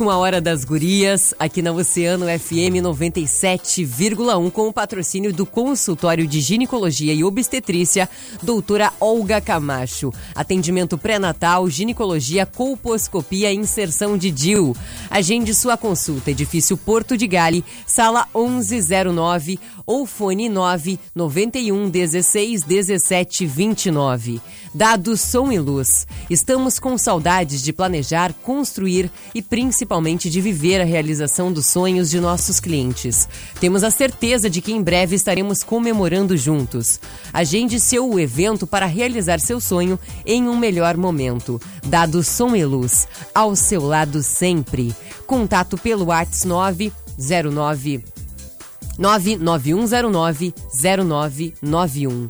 Com a Hora das Gurias, aqui na Oceano FM 97,1, com o patrocínio do Consultório de Ginecologia e Obstetrícia, doutora Olga Camacho. Atendimento pré-natal, ginecologia, colposcopia e inserção de DIL. Agende sua consulta, edifício Porto de Gale, sala 1109 ou fone 991 16 17 29. Dados Som e Luz. Estamos com saudades de planejar, construir e principalmente de viver a realização dos sonhos de nossos clientes. Temos a certeza de que em breve estaremos comemorando juntos. Agende seu evento para realizar seu sonho em um melhor momento. Dado Som e Luz, ao seu lado sempre. Contato pelo WhatsApp 909 99109 0991.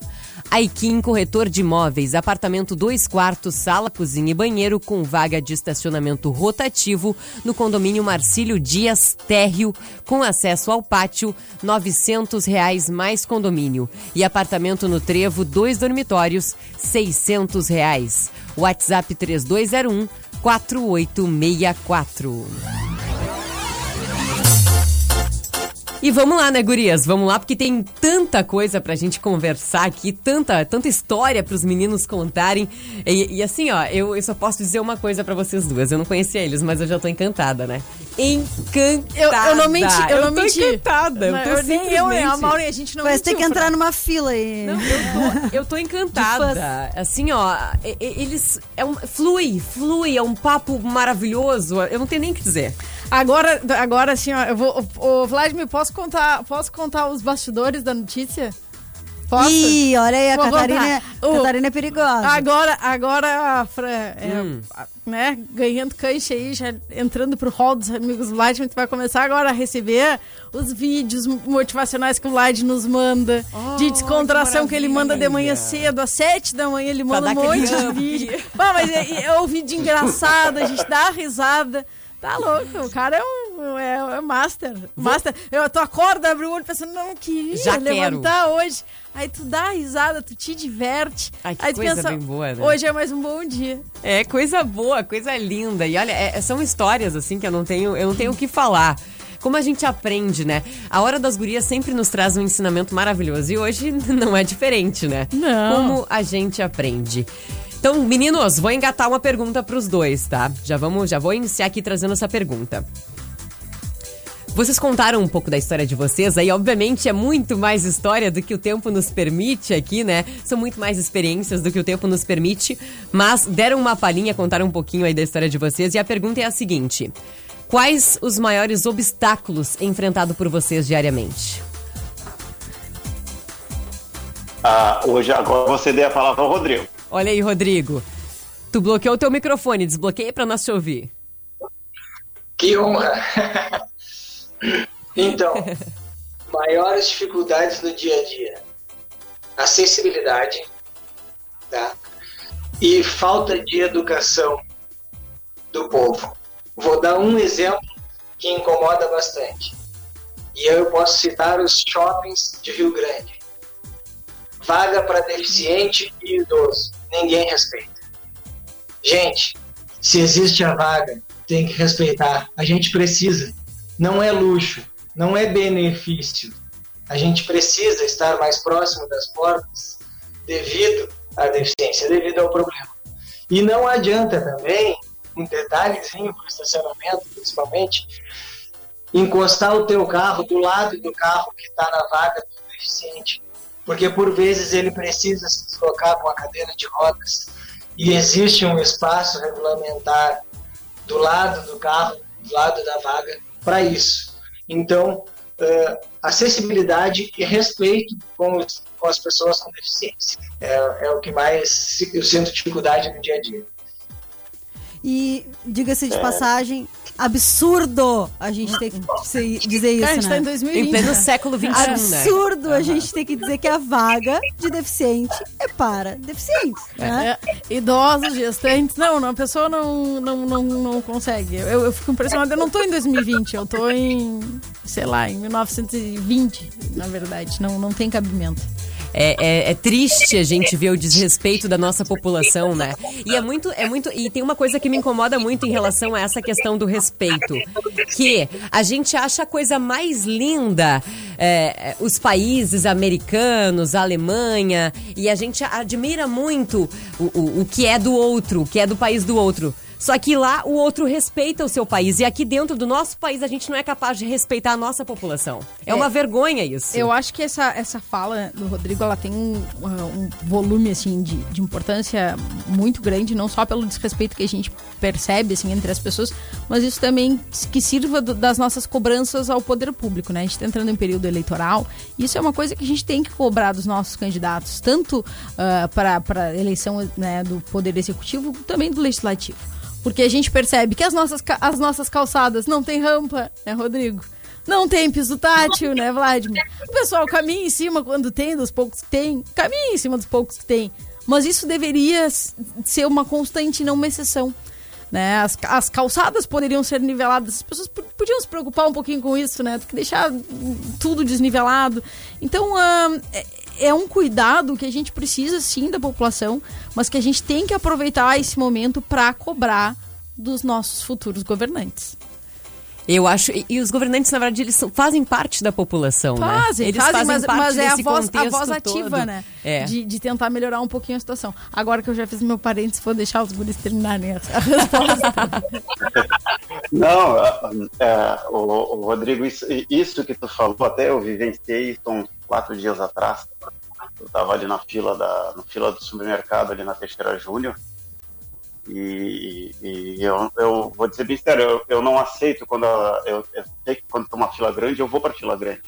Aikin Corretor de Imóveis, apartamento 2 quartos, sala, cozinha e banheiro com vaga de estacionamento rotativo no condomínio Marcílio Dias Térreo, com acesso ao pátio, 900 reais mais condomínio. E apartamento no Trevo, dois dormitórios, 600 reais. WhatsApp 3201 4864. E vamos lá, né, gurias? Vamos lá, porque tem tanta coisa pra gente conversar aqui, tanta, tanta história pros meninos contarem. E, e assim, ó, eu, eu só posso dizer uma coisa para vocês duas. Eu não conhecia eles, mas eu já tô encantada, né? Encantada. Eu, eu não menti, eu, eu não tô menti. encantada. Não, eu tô eu, nem eu, nem a Maureen, a gente não Vai ter que entrar Fran. numa fila aí. Não, eu tô, eu tô encantada. Assim, ó, eles. É um, flui, flui, é um papo maravilhoso. Eu não tenho nem o que dizer. Agora, agora assim, ó, eu vou. Ô, Vladimir, posso contar, posso contar os bastidores da notícia? Posso? Ih, olha aí, a Vou Catarina, é-. O- Catarina é perigosa. Agora, agora, a Fran, é, Hum. né, ganhando cancha aí, já entrando pro hall dos amigos Vlad, a gente vai começar agora a receber os vídeos motivacionais que o Vlad nos manda, de descontração que ele manda de manhã cedo, às sete da manhã, ele manda um monte de vídeo. Ah, mas é, é um vídeo engraçado, a gente dá risada. Tá louco, o cara é um é, é master. Master. Eu, tu acorda, abre o olho pensando, não queria Já quero. levantar hoje. Aí tu dá risada, tu te diverte. Ai, que aí tu coisa pensa, bem boa, né? hoje é mais um bom dia. É coisa boa, coisa linda. E olha, é- são histórias assim que eu não tenho, eu não tenho o que falar. Como a gente aprende, né? A Hora das Gurias sempre nos traz um ensinamento maravilhoso. E hoje não é diferente, né? Não. Como a gente aprende. Então, meninos, vou engatar uma pergunta pros dois, tá? Já vamos, já vou iniciar aqui trazendo essa pergunta. Vocês contaram um pouco da história de vocês, aí obviamente é muito mais história do que o tempo nos permite aqui, né? São muito mais experiências do que o tempo nos permite, mas deram uma palhinha, contaram um pouquinho aí da história de vocês e a pergunta é a seguinte: Quais os maiores obstáculos enfrentados por vocês diariamente? Ah, hoje, agora você dê a palavra ao Rodrigo. Olha aí, Rodrigo. Tu bloqueou o teu microfone, desbloqueia pra nós te ouvir. Que honra! então, maiores dificuldades no dia a dia: acessibilidade tá? e falta de educação do povo. Vou dar um exemplo que incomoda bastante. E eu posso citar os shoppings de Rio Grande. Vaga para deficiente e idoso. Ninguém respeita. Gente, se existe a vaga, tem que respeitar. A gente precisa. Não é luxo, não é benefício. A gente precisa estar mais próximo das portas devido à deficiência, devido ao problema. E não adianta também, um detalhezinho para o estacionamento, principalmente, encostar o teu carro do lado do carro que está na vaga do deficiente. Porque por vezes ele precisa se deslocar com a cadeira de rodas e existe um espaço regulamentar do lado do carro, do lado da vaga, para isso. Então, eh, acessibilidade e respeito com, os- com as pessoas com deficiência é, é o que mais eu sinto dificuldade no dia a dia. E, diga-se É. de passagem, absurdo a gente ter que dizer isso, a gente tá em né? 2020. Em pleno século XXI, né? Absurdo a gente ter que dizer que a vaga de deficiente é para deficientes, né? É, idosos, gestantes. Não, não, a pessoa não, não, não, não consegue. Eu, eu fico impressionada. Eu não tô em 2020, eu tô em, sei lá, em 1920, na verdade. Não, não tem cabimento. É, é- é triste a gente ver o desrespeito da nossa população, né? E é muito, é muito. E tem uma coisa que me incomoda muito em relação a essa questão do respeito. Que a gente acha a coisa mais linda é, os países americanos, a Alemanha, e a gente admira muito o, o, o que é do outro, o que é do país do outro. Só que lá o outro respeita o seu país. E aqui dentro do nosso país a gente não é capaz de respeitar a nossa população. É, É. uma vergonha isso. Eu acho que essa, essa fala do Rodrigo ela tem um, um volume assim de, de importância muito grande, não só pelo desrespeito que a gente percebe assim entre as pessoas, mas isso também que sirva do, das nossas cobranças ao poder público, né? A gente está entrando em período eleitoral, e isso é uma coisa que a gente tem que cobrar dos nossos candidatos, tanto uh, para a eleição né, do poder executivo, também do legislativo. Porque a gente percebe que as nossas, as nossas calçadas não tem rampa, né, Rodrigo? Não tem piso tátil, né, Vladimir? O pessoal caminha em cima quando tem, dos poucos que tem, caminha em cima dos poucos que tem. Mas isso deveria ser uma constante, não uma exceção. Né? As, as calçadas poderiam ser niveladas, as pessoas podiam se preocupar um pouquinho com isso, né? que deixar tudo desnivelado. Então, uh, é, um cuidado que a gente precisa sim da população, mas que a gente tem que aproveitar esse momento para cobrar dos nossos futuros governantes. Eu acho. E os governantes, na verdade, eles fazem parte da população, né? fazem, né? Eles fazem, fazem mas, parte mas é a voz, a voz ativa, todo. né? É. De, de, tentar melhorar um pouquinho a situação. Agora que eu já fiz meu parênteses, vou deixar os guris terminarem a, resposta. Não, é, o, o, Rodrigo, isso, isso, que tu falou, até eu vivenciei isso uns quatro dias atrás. Eu estava ali na fila, da, na fila do supermercado, ali na Teixeira Júnior. E, e eu, eu, vou dizer bem sério, eu, eu não aceito quando eu, eu sei que quando tem uma fila grande, eu vou para fila grande.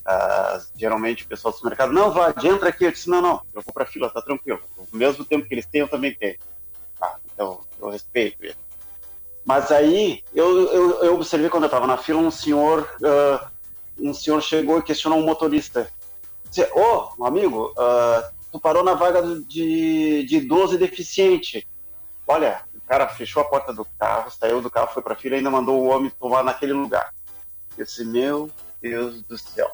Uh, geralmente o pessoal do supermercado, não, vai, entra aqui. Eu disse, não, não, eu vou para fila, tá tranquilo. O mesmo tempo que eles têm, eu também tenho. Ah, então, eu respeito ele. Mas aí, eu, eu, eu observei quando eu estava na fila, um senhor, uh, um senhor chegou e questionou um motorista. Ô, oh, amigo, uh, tu parou na vaga de, de idoso e deficiente. Olha, o cara fechou a porta do carro, saiu do carro, foi para a fila e ainda mandou o homem tomar naquele lugar. Eu disse, meu Deus do céu.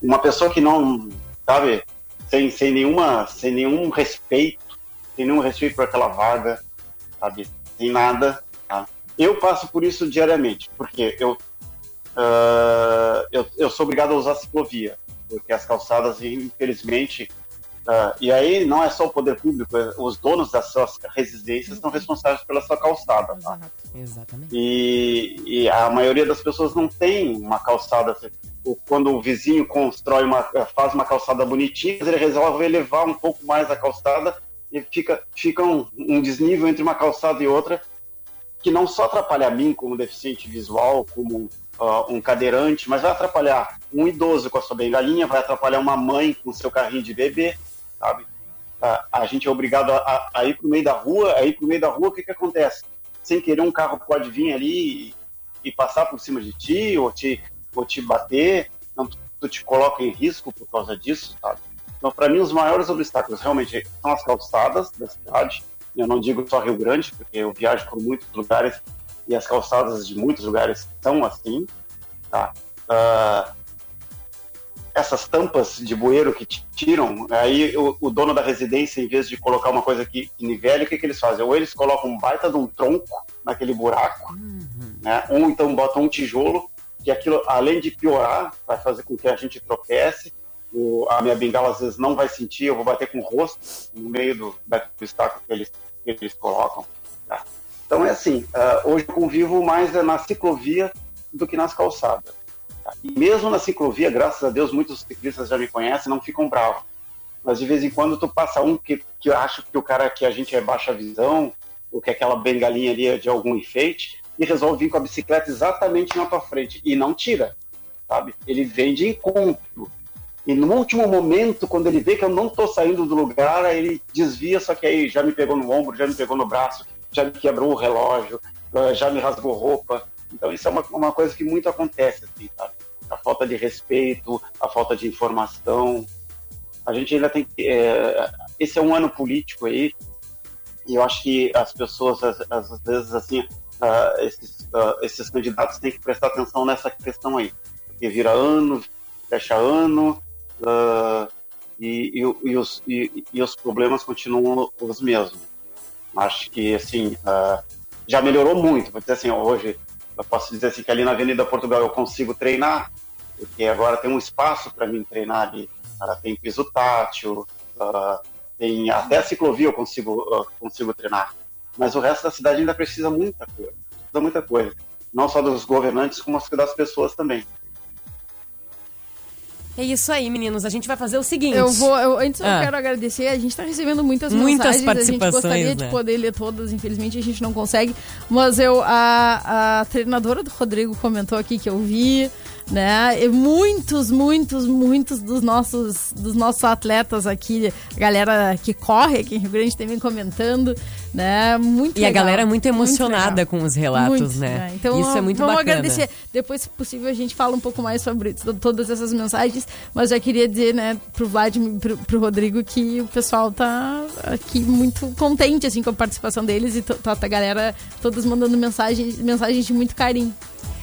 Uma pessoa que não, sabe, sem, sem, nenhuma, sem nenhum respeito, sem nenhum respeito por aquela vaga, sabe, sem nada. Tá? Eu passo por isso diariamente, porque eu, uh, eu, eu sou obrigado a usar ciclovia, porque as calçadas, infelizmente, Uh, e aí não é só o poder público, é, os donos das suas residências são responsáveis pela sua calçada. Tá? Exatamente. E, e, a maioria das pessoas não tem uma calçada. Quando o vizinho constrói uma, faz uma calçada bonitinha, ele resolve elevar um pouco mais a calçada e fica, fica um, um desnível entre uma calçada e outra que não só atrapalha a mim como deficiente visual, como uh, um cadeirante, mas vai atrapalhar um idoso com a sua bengalinha, vai atrapalhar uma mãe com o seu carrinho de bebê, sabe? A, a gente é obrigado a, a ir para o meio da rua, a ir para o meio da rua, o que, que acontece? Sem querer, um carro pode vir ali e, e passar por cima de ti, ou te, ou te bater, não, tu te coloca em risco por causa disso, sabe? Então, para mim, os maiores obstáculos realmente são as calçadas da cidade. Eu não digo só Rio Grande, porque eu viajo por muitos lugares e as calçadas de muitos lugares são assim. Tá? Uh, essas tampas de bueiro que tiram, aí o, o, dono da residência, em vez de colocar uma coisa que, que nivele, o que, que eles fazem? Ou eles colocam um baita de um tronco naquele buraco, uhum. né? ou então botam um tijolo, que aquilo, além de piorar, vai fazer com que a gente tropece, o, a minha bengala às vezes não vai sentir, eu vou bater com o rosto no meio do, do obstáculo que eles, que eles colocam. Tá? Então é assim, uh, hoje eu convivo mais na ciclovia do que nas calçadas. E mesmo na ciclovia, graças a Deus, muitos ciclistas já me conhecem, não ficam bravos. Mas de vez em quando tu passa um que, que eu acho que o cara que a gente é baixa visão, ou que aquela bengalinha ali é de algum enfeite, e resolve vir com a bicicleta exatamente na tua frente. E não tira, sabe? Ele vem de encontro. E no último momento, quando ele vê que eu não estou saindo do lugar, ele desvia, só que aí já me pegou no ombro, já me pegou no braço, já me quebrou o relógio, já me rasgou roupa. Então isso é uma, uma coisa que muito acontece, assim, sabe? A falta de respeito, a falta de informação. A gente ainda tem que. É, esse é um ano político aí, e eu acho que as pessoas, às, às vezes, assim, uh, esses, uh, esses candidatos têm que prestar atenção nessa questão aí. Porque vira ano, fecha ano, uh, e, e, e, os, e, e, os problemas continuam os mesmos. Acho que, assim, já melhorou muito. Vou dizer assim, hoje eu posso dizer assim que ali na Avenida Portugal eu consigo treinar, porque agora tem um espaço para mim treinar ali. Uh, tem piso tátil, uh, tem até a ciclovia eu consigo, uh, consigo treinar. Mas o resto da cidade ainda precisa muita coisa, precisa muita coisa. Não só dos governantes, como das pessoas também. É isso aí, meninos. A gente vai fazer o seguinte. Eu vou. Eu, antes ah. eu quero agradecer. A gente tá recebendo muitas, muitas mensagens. Participações, a gente gostaria né? de poder ler todas. Infelizmente a gente não consegue. Mas eu. A, a treinadora do Rodrigo comentou aqui que eu vi né? E muitos, muitos, muitos dos nossos, dos nossos atletas aqui, a galera que corre aqui em Rio Grande também comentando, né? Muito E legal, a galera é muito emocionada muito com os relatos, muito, né? né? Então, Isso é muito vamos bacana. agradecer. Depois, se possível, a gente fala um pouco mais sobre todas essas mensagens, mas já queria dizer, né, pro Vladimir, pro, pro Rodrigo, que o pessoal tá aqui muito contente, assim, com a participação deles e tá a galera todas mandando mensagens, mensagens de muito carinho.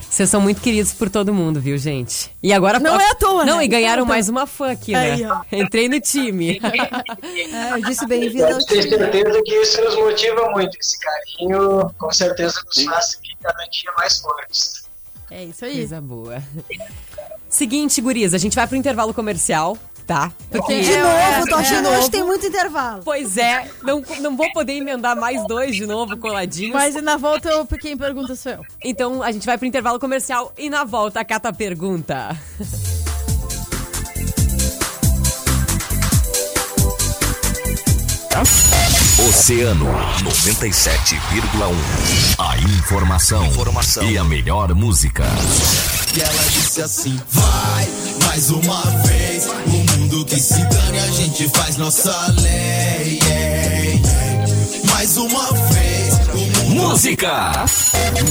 Vocês são muito queridos por todo mundo, viu, gente? E agora. Não é à toa, Não, né? e ganharam Não, mais uma fã aqui, né? Aí, ó. Entrei no time. É, eu disse bem-vindo ao time. certeza que isso nos motiva muito. Esse carinho, com certeza, nos faz que cada dia mais fortes. É isso aí. Coisa boa. Seguinte, gurias, a gente vai pro intervalo comercial, tá? Porque. De É, novo, é, tô achando é. hoje tem muito intervalo. Pois é, não, não vou poder emendar mais dois de novo coladinhos. Mas e na volta, eu, quem pergunta sou eu. Então a gente vai pro intervalo comercial e na volta a Cata pergunta. Oceano 97,1. A informação, informação e a melhor música. E ela disse assim: Vai, mais uma vez. Mundo que se dane, a gente faz nossa lei. ei. Mais uma vez. O mundo Música!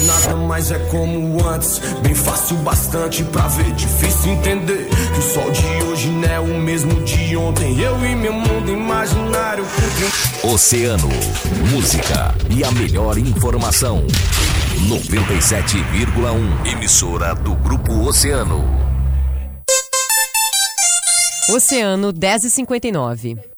Nada mais é como antes, bem fácil bastante pra ver, difícil entender que o sol de hoje não é o mesmo de ontem. Eu e meu mundo imaginário Oceano, música e a melhor informação. 97,1. Emissora do Grupo Oceano. Oceano 1059.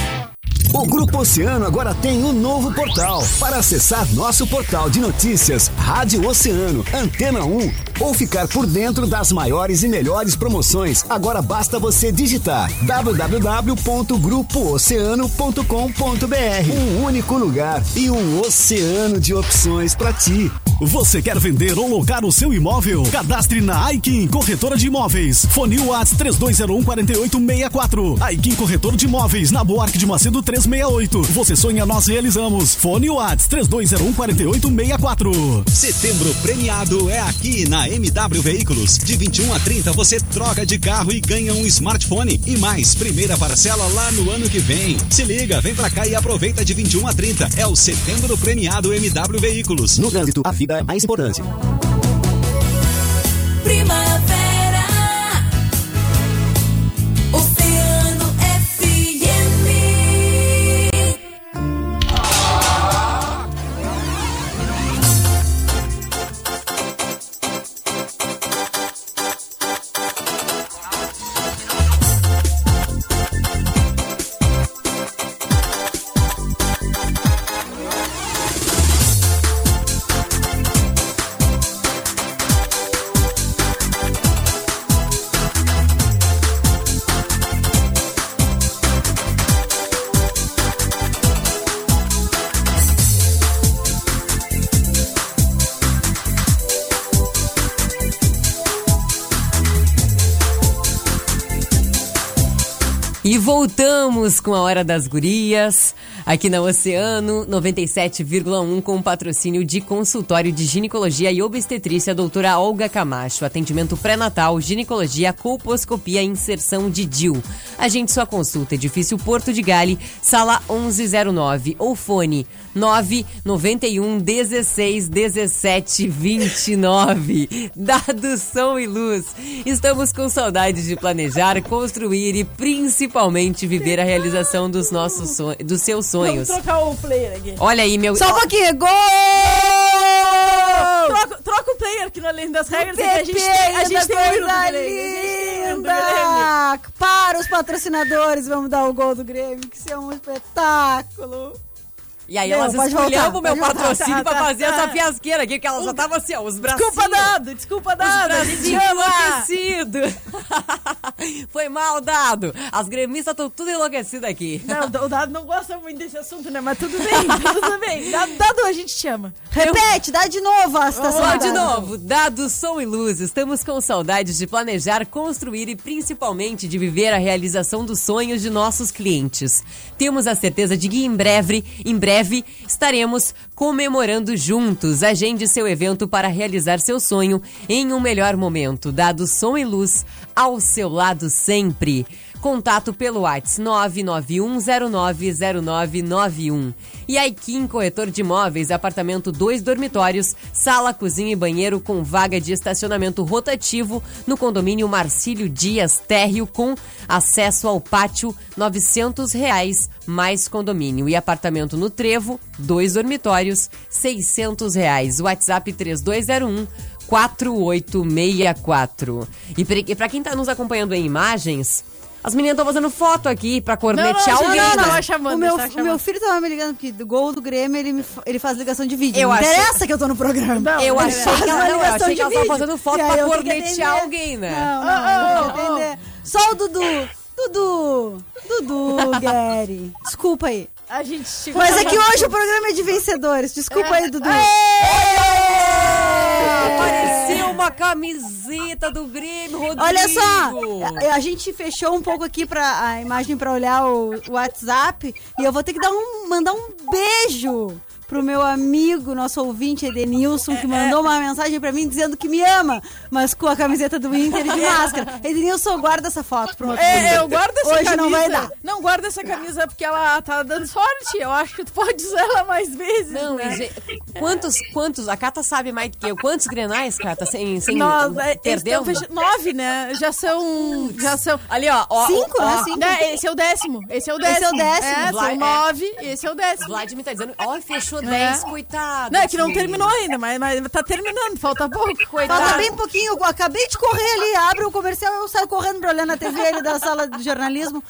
O Grupo Oceano agora tem um novo portal. Para acessar nosso portal de notícias, Rádio Oceano, Antena 1, ou ficar por dentro das maiores e melhores promoções, agora basta você digitar www.grupooceano.com.br. Um único lugar e um oceano de opções para ti. Você quer vender ou locar o seu imóvel? Cadastre na Aikin Corretora de Imóveis. Fone Whats 3201 4864. Aikin Corretor de Imóveis, na Boarque de Macedo 368. Você sonha, nós realizamos. Fone Whats 3201 4864. Setembro premiado é aqui na MW Veículos. De 21 a 30 você troca de carro e ganha um smartphone e mais primeira parcela lá no ano que vem. Se liga, vem pra cá e aproveita de 21 a 30. É o Setembro premiado MW Veículos. No trânsito, a vida é mais importante. Primavera. Voltamos com a Hora das Gurias, aqui na Oceano 97,1 com patrocínio de consultório de ginecologia e obstetrícia doutora Olga Camacho. Atendimento pré-natal, ginecologia, colposcopia e inserção de DIL. Agende sua consulta, edifício Porto de Gale, sala 1109 ou fone 991 16 17 29. Dado som e luz. Estamos com saudades de planejar, construir e principalmente viver a realização dos nossos sonhos, dos seus sonhos. Vamos trocar o player aqui. Olha aí, meu. Só um pouquinho. Gol! Troca, troca o player aqui no Além das Regras. que a gente Pepe, tem, a gente tem coisa? A gente tem um Linda! Para os patrocinadores, vamos dar o gol do Grêmio, que isso é um espetáculo. E aí Não, elas voltar, o meu voltar. patrocínio Tá, pra tá, fazer tá. essa fiasqueira aqui, que ela só tava assim, ó, os bracinhos. Desculpa dado, desculpa dado. Ama. enlouquecido. Foi mal dado. As gremistas estão tudo enlouquecidas aqui. Não, o Dado não gosta muito desse assunto, né? Mas tudo bem, tudo bem. Dado, Dado a gente chama. Repete, dá de novo a. Vamos lá de Dado. novo. Dados som e luz. Estamos com saudades de planejar, construir e principalmente de viver a realização dos sonhos de nossos clientes. Temos a certeza de que em breve, em breve, estaremos comemorando juntos. Agende seu evento para realizar seu sonho em um melhor momento. Dados som e luz ao seu lado sempre. Contato pelo WhatsApp 991090991. E Aikin Corretor de Imóveis, apartamento 2 dormitórios, sala, cozinha e banheiro com vaga de estacionamento rotativo no condomínio Marcílio Dias Térreo com acesso ao pátio 900 reais mais condomínio. E apartamento no Trevo, dois dormitórios, 600 reais. WhatsApp 3201 4864. E para quem tá nos acompanhando em imagens, as meninas estão fazendo foto aqui pra cornetear Não, não, alguém. não, não, né? vai chamando, o meu, tá o chamando. meu filho tava me ligando porque do gol do Grêmio ele, me ele faz ligação de vídeo. Eu não achei- interessa que eu tô no programa. eu Ele achei que ela, não, eu ligação achei de que ela tava fazendo foto pra eu que cornetear alguém, né? Não, não, eu tenho que atender. Só o Dudu. Dudu. Dudu, Gary. Desculpa aí. A gente Mas é que hoje o programa é de vencedores. Desculpa aí, Dudu. Apareceu uma camiseta do Grêmio, Rodrigo. Olha só, a, a gente fechou um pouco aqui pra, a imagem pra olhar o, o WhatsApp e eu vou ter que dar um, mandar um beijo pro meu amigo, nosso ouvinte Edenilson, que mandou uma mensagem pra mim dizendo que me ama, mas com a camiseta do Inter e de máscara. Edenilson, guarda essa foto pro outro É, eu guardo essa Hoje camisa. não vai dar. Não, guarda essa camisa porque ela tá dando sorte. Eu acho que tu pode usar ela mais vezes. Não, né? gente, quantos, quantos, a Cata sabe mais do que eu, quantos grenais, Cata, sem, sem Nós, é, perdeu? Nove, né? Já são. Já são. Ali, ó. ó Cinco, ó, né? Cinco. Né, esse é o décimo. Esse é o décimo. Esse é o décimo. É, são é. nove. Esse é o décimo. Vladimir tá dizendo, ó, fechou É. 10, coitado. Não, é que não terminou ainda, mas, mas tá terminando, falta pouco. Coitado. Falta bem pouquinho, acabei de correr ali, abre o comercial, eu saio correndo pra olhar na TV ali da sala de jornalismo.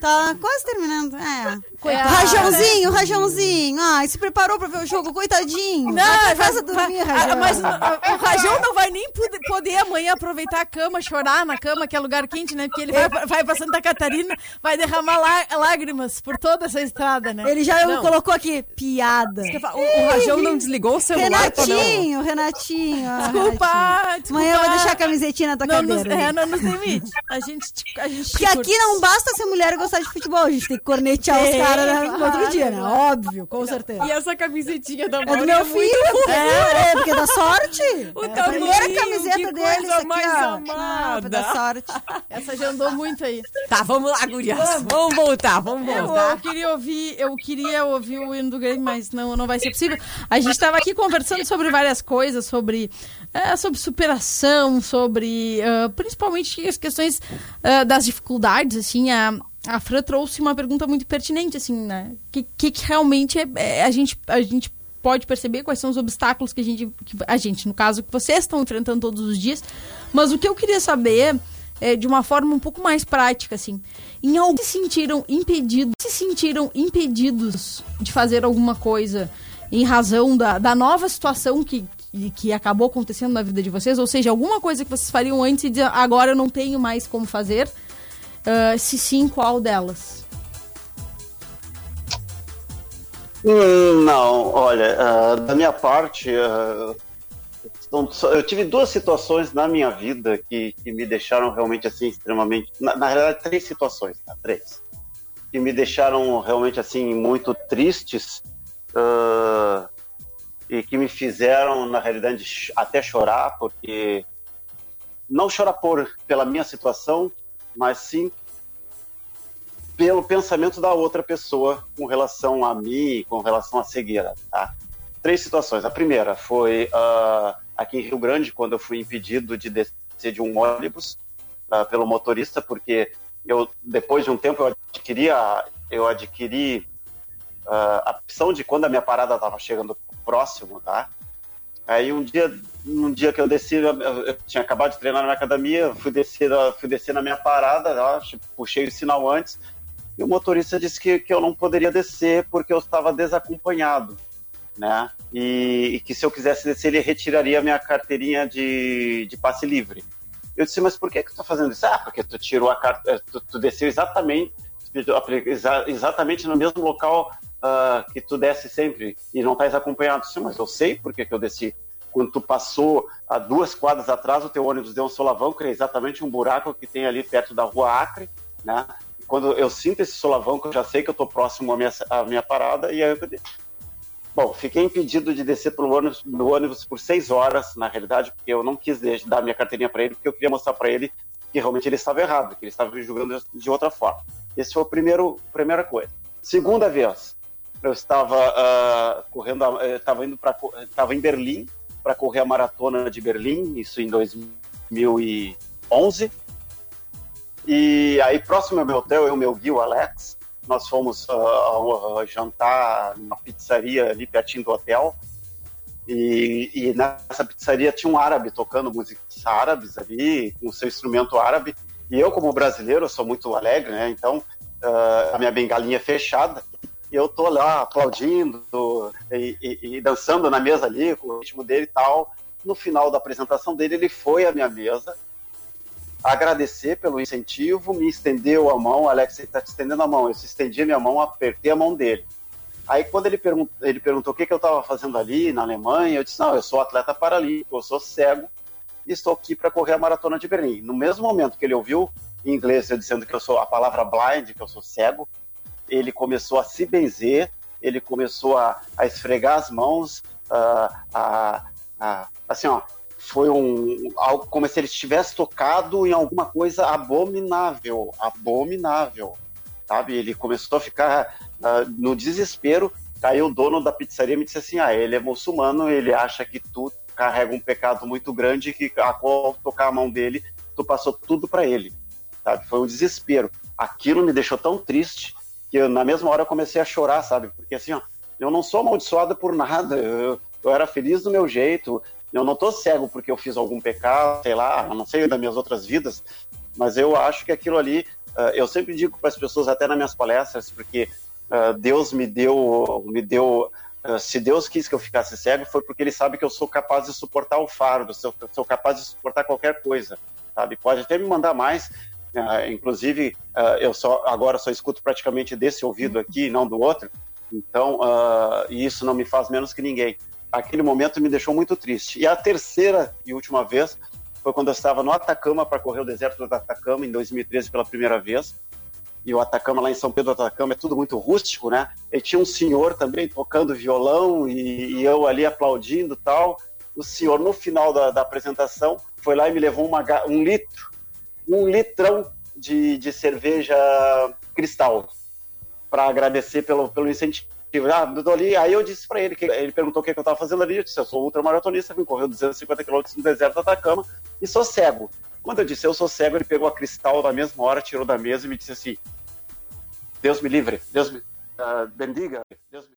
Tá quase terminando. É. Coitado. Rajãozinho, Rajãozinho. Ai, se preparou pra ver o jogo, coitadinho. Não, vai casa dormir, vai- Rajão. ah, Mas o, o Rajão não vai nem poder, poder amanhã aproveitar a cama, chorar na cama, que é lugar quente, né? Porque ele vai, pra- vai pra Santa Catarina, vai derramar lá- lágrimas por toda essa estrada, né? Ele já Não. colocou aqui, piada. O, o Rajão não desligou o celular não... Renatinho, Renatinho. ah, Desculpa, Renatinho. desculpa. Amanhã eu vou deixar a camisetinha na tua não nos, cadeira. é, não nos limite. A gente, te- a gente te Porque aqui não basta ser mulher e gostar de futebol, a gente tem que cornetear os É, caras né, no outro dia, né? Óbvio, com certeza. E essa camisetinha da É Mauri do meu muito filho, é, é, porque dá sorte. O é a primeira camiseta que dele, coisa isso aqui, mais ó. amada. Ah, dá sorte. Essa já andou muito aí. Tá, vamos lá, gurias. Vamos voltar, vamos Eu, voltar. eu queria ouvir, eu queria ouvir o hino do Grêmio, mas não, não vai ser possível. A gente estava aqui conversando sobre várias coisas, sobre, é, sobre superação, sobre ah, principalmente as questões ah, das dificuldades, assim, a, a Fran trouxe uma pergunta muito pertinente, assim, né? Que, que, que realmente é, é, a, gente, a gente pode perceber quais são os obstáculos que a gente, que a gente, no caso, que vocês estão enfrentando todos os dias. Mas o que eu queria saber é, de uma forma um pouco mais prática, assim. Em algum se sentiram impedidos, se sentiram impedidos de fazer alguma coisa em razão da, da nova situação que, que, que acabou acontecendo na vida de vocês? Ou seja, alguma coisa que vocês fariam antes e dizer, agora eu não tenho mais como fazer? Ah, se sim, qual delas? Hum, Não, olha, ah, da minha parte, só- eu tive duas situações na minha vida que, que me deixaram realmente assim extremamente. Na, na realidade, três situações, tá? Três. Que me deixaram realmente assim muito tristes ah, e que me fizeram, na realidade, até chorar, porque. Não chorar por, pela minha situação, mas sim pelo pensamento da outra pessoa com relação a mim, com relação à cegueira, tá? Três situações. A primeira foi ah, aqui em Rio Grande, quando eu fui impedido de descer de um ônibus ah, pelo motorista, porque eu depois de um tempo eu adquiri a, eu adquiri ah, a opção de quando a minha parada estava chegando próximo, tá? Aí um dia, um dia que eu desci, eu, eu tinha acabado de treinar na academia, fui descer, fui descer na minha parada, tipo, puxei o sinal antes, e o motorista disse que, que eu não poderia descer porque eu estava desacompanhado, né? E, e que se eu quisesse descer, ele retiraria minha carteirinha de, de passe livre. Eu disse, mas por que, que tu tá fazendo isso? Ah, porque tu tirou a carta, tu, tu desceu exatamente, exa- exatamente no mesmo local ah, que tu desce sempre e não estás acompanhado. Sim, mas eu sei por que, que eu desci. Quando tu passou a duas quadras atrás, o teu ônibus deu um solavanco, que é exatamente um buraco que tem ali perto da rua Acre, né? E quando eu sinto esse solavanco, eu já sei que eu tô próximo à minha, à minha parada, e aí eu. Bom, fiquei impedido de descer pelo ônibus, ônibus por seis horas, na realidade, porque eu não quis dar minha carteirinha para ele, porque eu queria mostrar para ele que realmente ele estava errado, que ele estava me julgando de outra forma. Esse foi a primeiro, primeira coisa. Segunda vez, eu estava ah, correndo, estava indo para, estava em Berlim para correr a maratona de Berlim, isso em 2011. E aí, próximo ao meu hotel, eu, meu guia, o Alex, nós fomos ah, jantar numa pizzaria ali pertinho do hotel. E, e nessa pizzaria tinha um árabe tocando músicas árabes ali, com seu instrumento árabe. E eu, como brasileiro, sou muito alegre, né? Então, ah, a minha bengalinha é fechada. E eu tô lá aplaudindo e, e- e dançando na mesa ali, com o ritmo dele e tal. No final da apresentação dele, ele foi à minha mesa agradecer pelo incentivo, me estendeu a mão, Alex, ele está te estendendo a mão. Eu estendi a minha mão, apertei a mão dele. Aí quando ele, pergun ele perguntou o que, que eu estava fazendo ali na Alemanha, eu disse, não, eu sou atleta paralímpico, eu sou cego e estou aqui para correr a Maratona de Berlim. No mesmo momento que ele ouviu em inglês eu dizendo que eu sou a palavra blind, que eu sou cego, ele começou a se benzer, ele começou a, a esfregar as mãos, a, a- assim, ó, foi um algo como se ele estivesse tocado em alguma coisa abominável, abominável, sabe? Ele começou a ficar ah, no desespero. Aí o dono da pizzaria me disse assim: ah, ele é muçulmano, ele acha que tu carrega um pecado muito grande que a qual tocar a mão dele, tu passou tudo para ele, sabe? Foi um desespero. Aquilo me deixou tão triste que eu, na mesma hora eu comecei a chorar, sabe? Porque assim, ó, eu não sou amaldiçoada por nada, eu, eu era feliz do meu jeito, eu não tô cego porque eu fiz algum pecado, sei lá, eu não sei das minhas outras vidas, mas eu acho que aquilo ali, ah, eu sempre digo para as pessoas, até nas minhas palestras, porque ah, Deus me deu, me deu, ah, se Deus quis que eu ficasse cego, foi porque Ele sabe que eu sou capaz de suportar o fardo, sou, sou capaz de suportar qualquer coisa, sabe? Pode até me mandar mais, ah, inclusive ah, eu só agora só escuto praticamente desse ouvido aqui, não do outro, então e isso não me faz menos que ninguém aquele momento me deixou muito triste. E a terceira e última vez foi quando eu estava no Atacama para correr o deserto do Atacama em 2013 pela primeira vez. E o Atacama lá em São Pedro do Atacama é tudo muito rústico, né? E tinha um senhor também tocando violão e, e eu ali aplaudindo tal. O senhor, no final da, da apresentação, foi lá e me levou uma um litro, um litrão de, de cerveja cristal para agradecer pelo, pelo incentivo. Ah, eu tô ali, aí eu disse para ele, que ele perguntou o que, eu estava fazendo ali, eu disse, eu sou ultramaratonista, vim correr 250 quilômetros no deserto do Atacama e sou cego. Quando eu disse, eu sou cego, ele pegou a cristal na mesma hora, tirou da mesa e me disse assim, Deus me livre, Deus me ah, bendiga, Deus me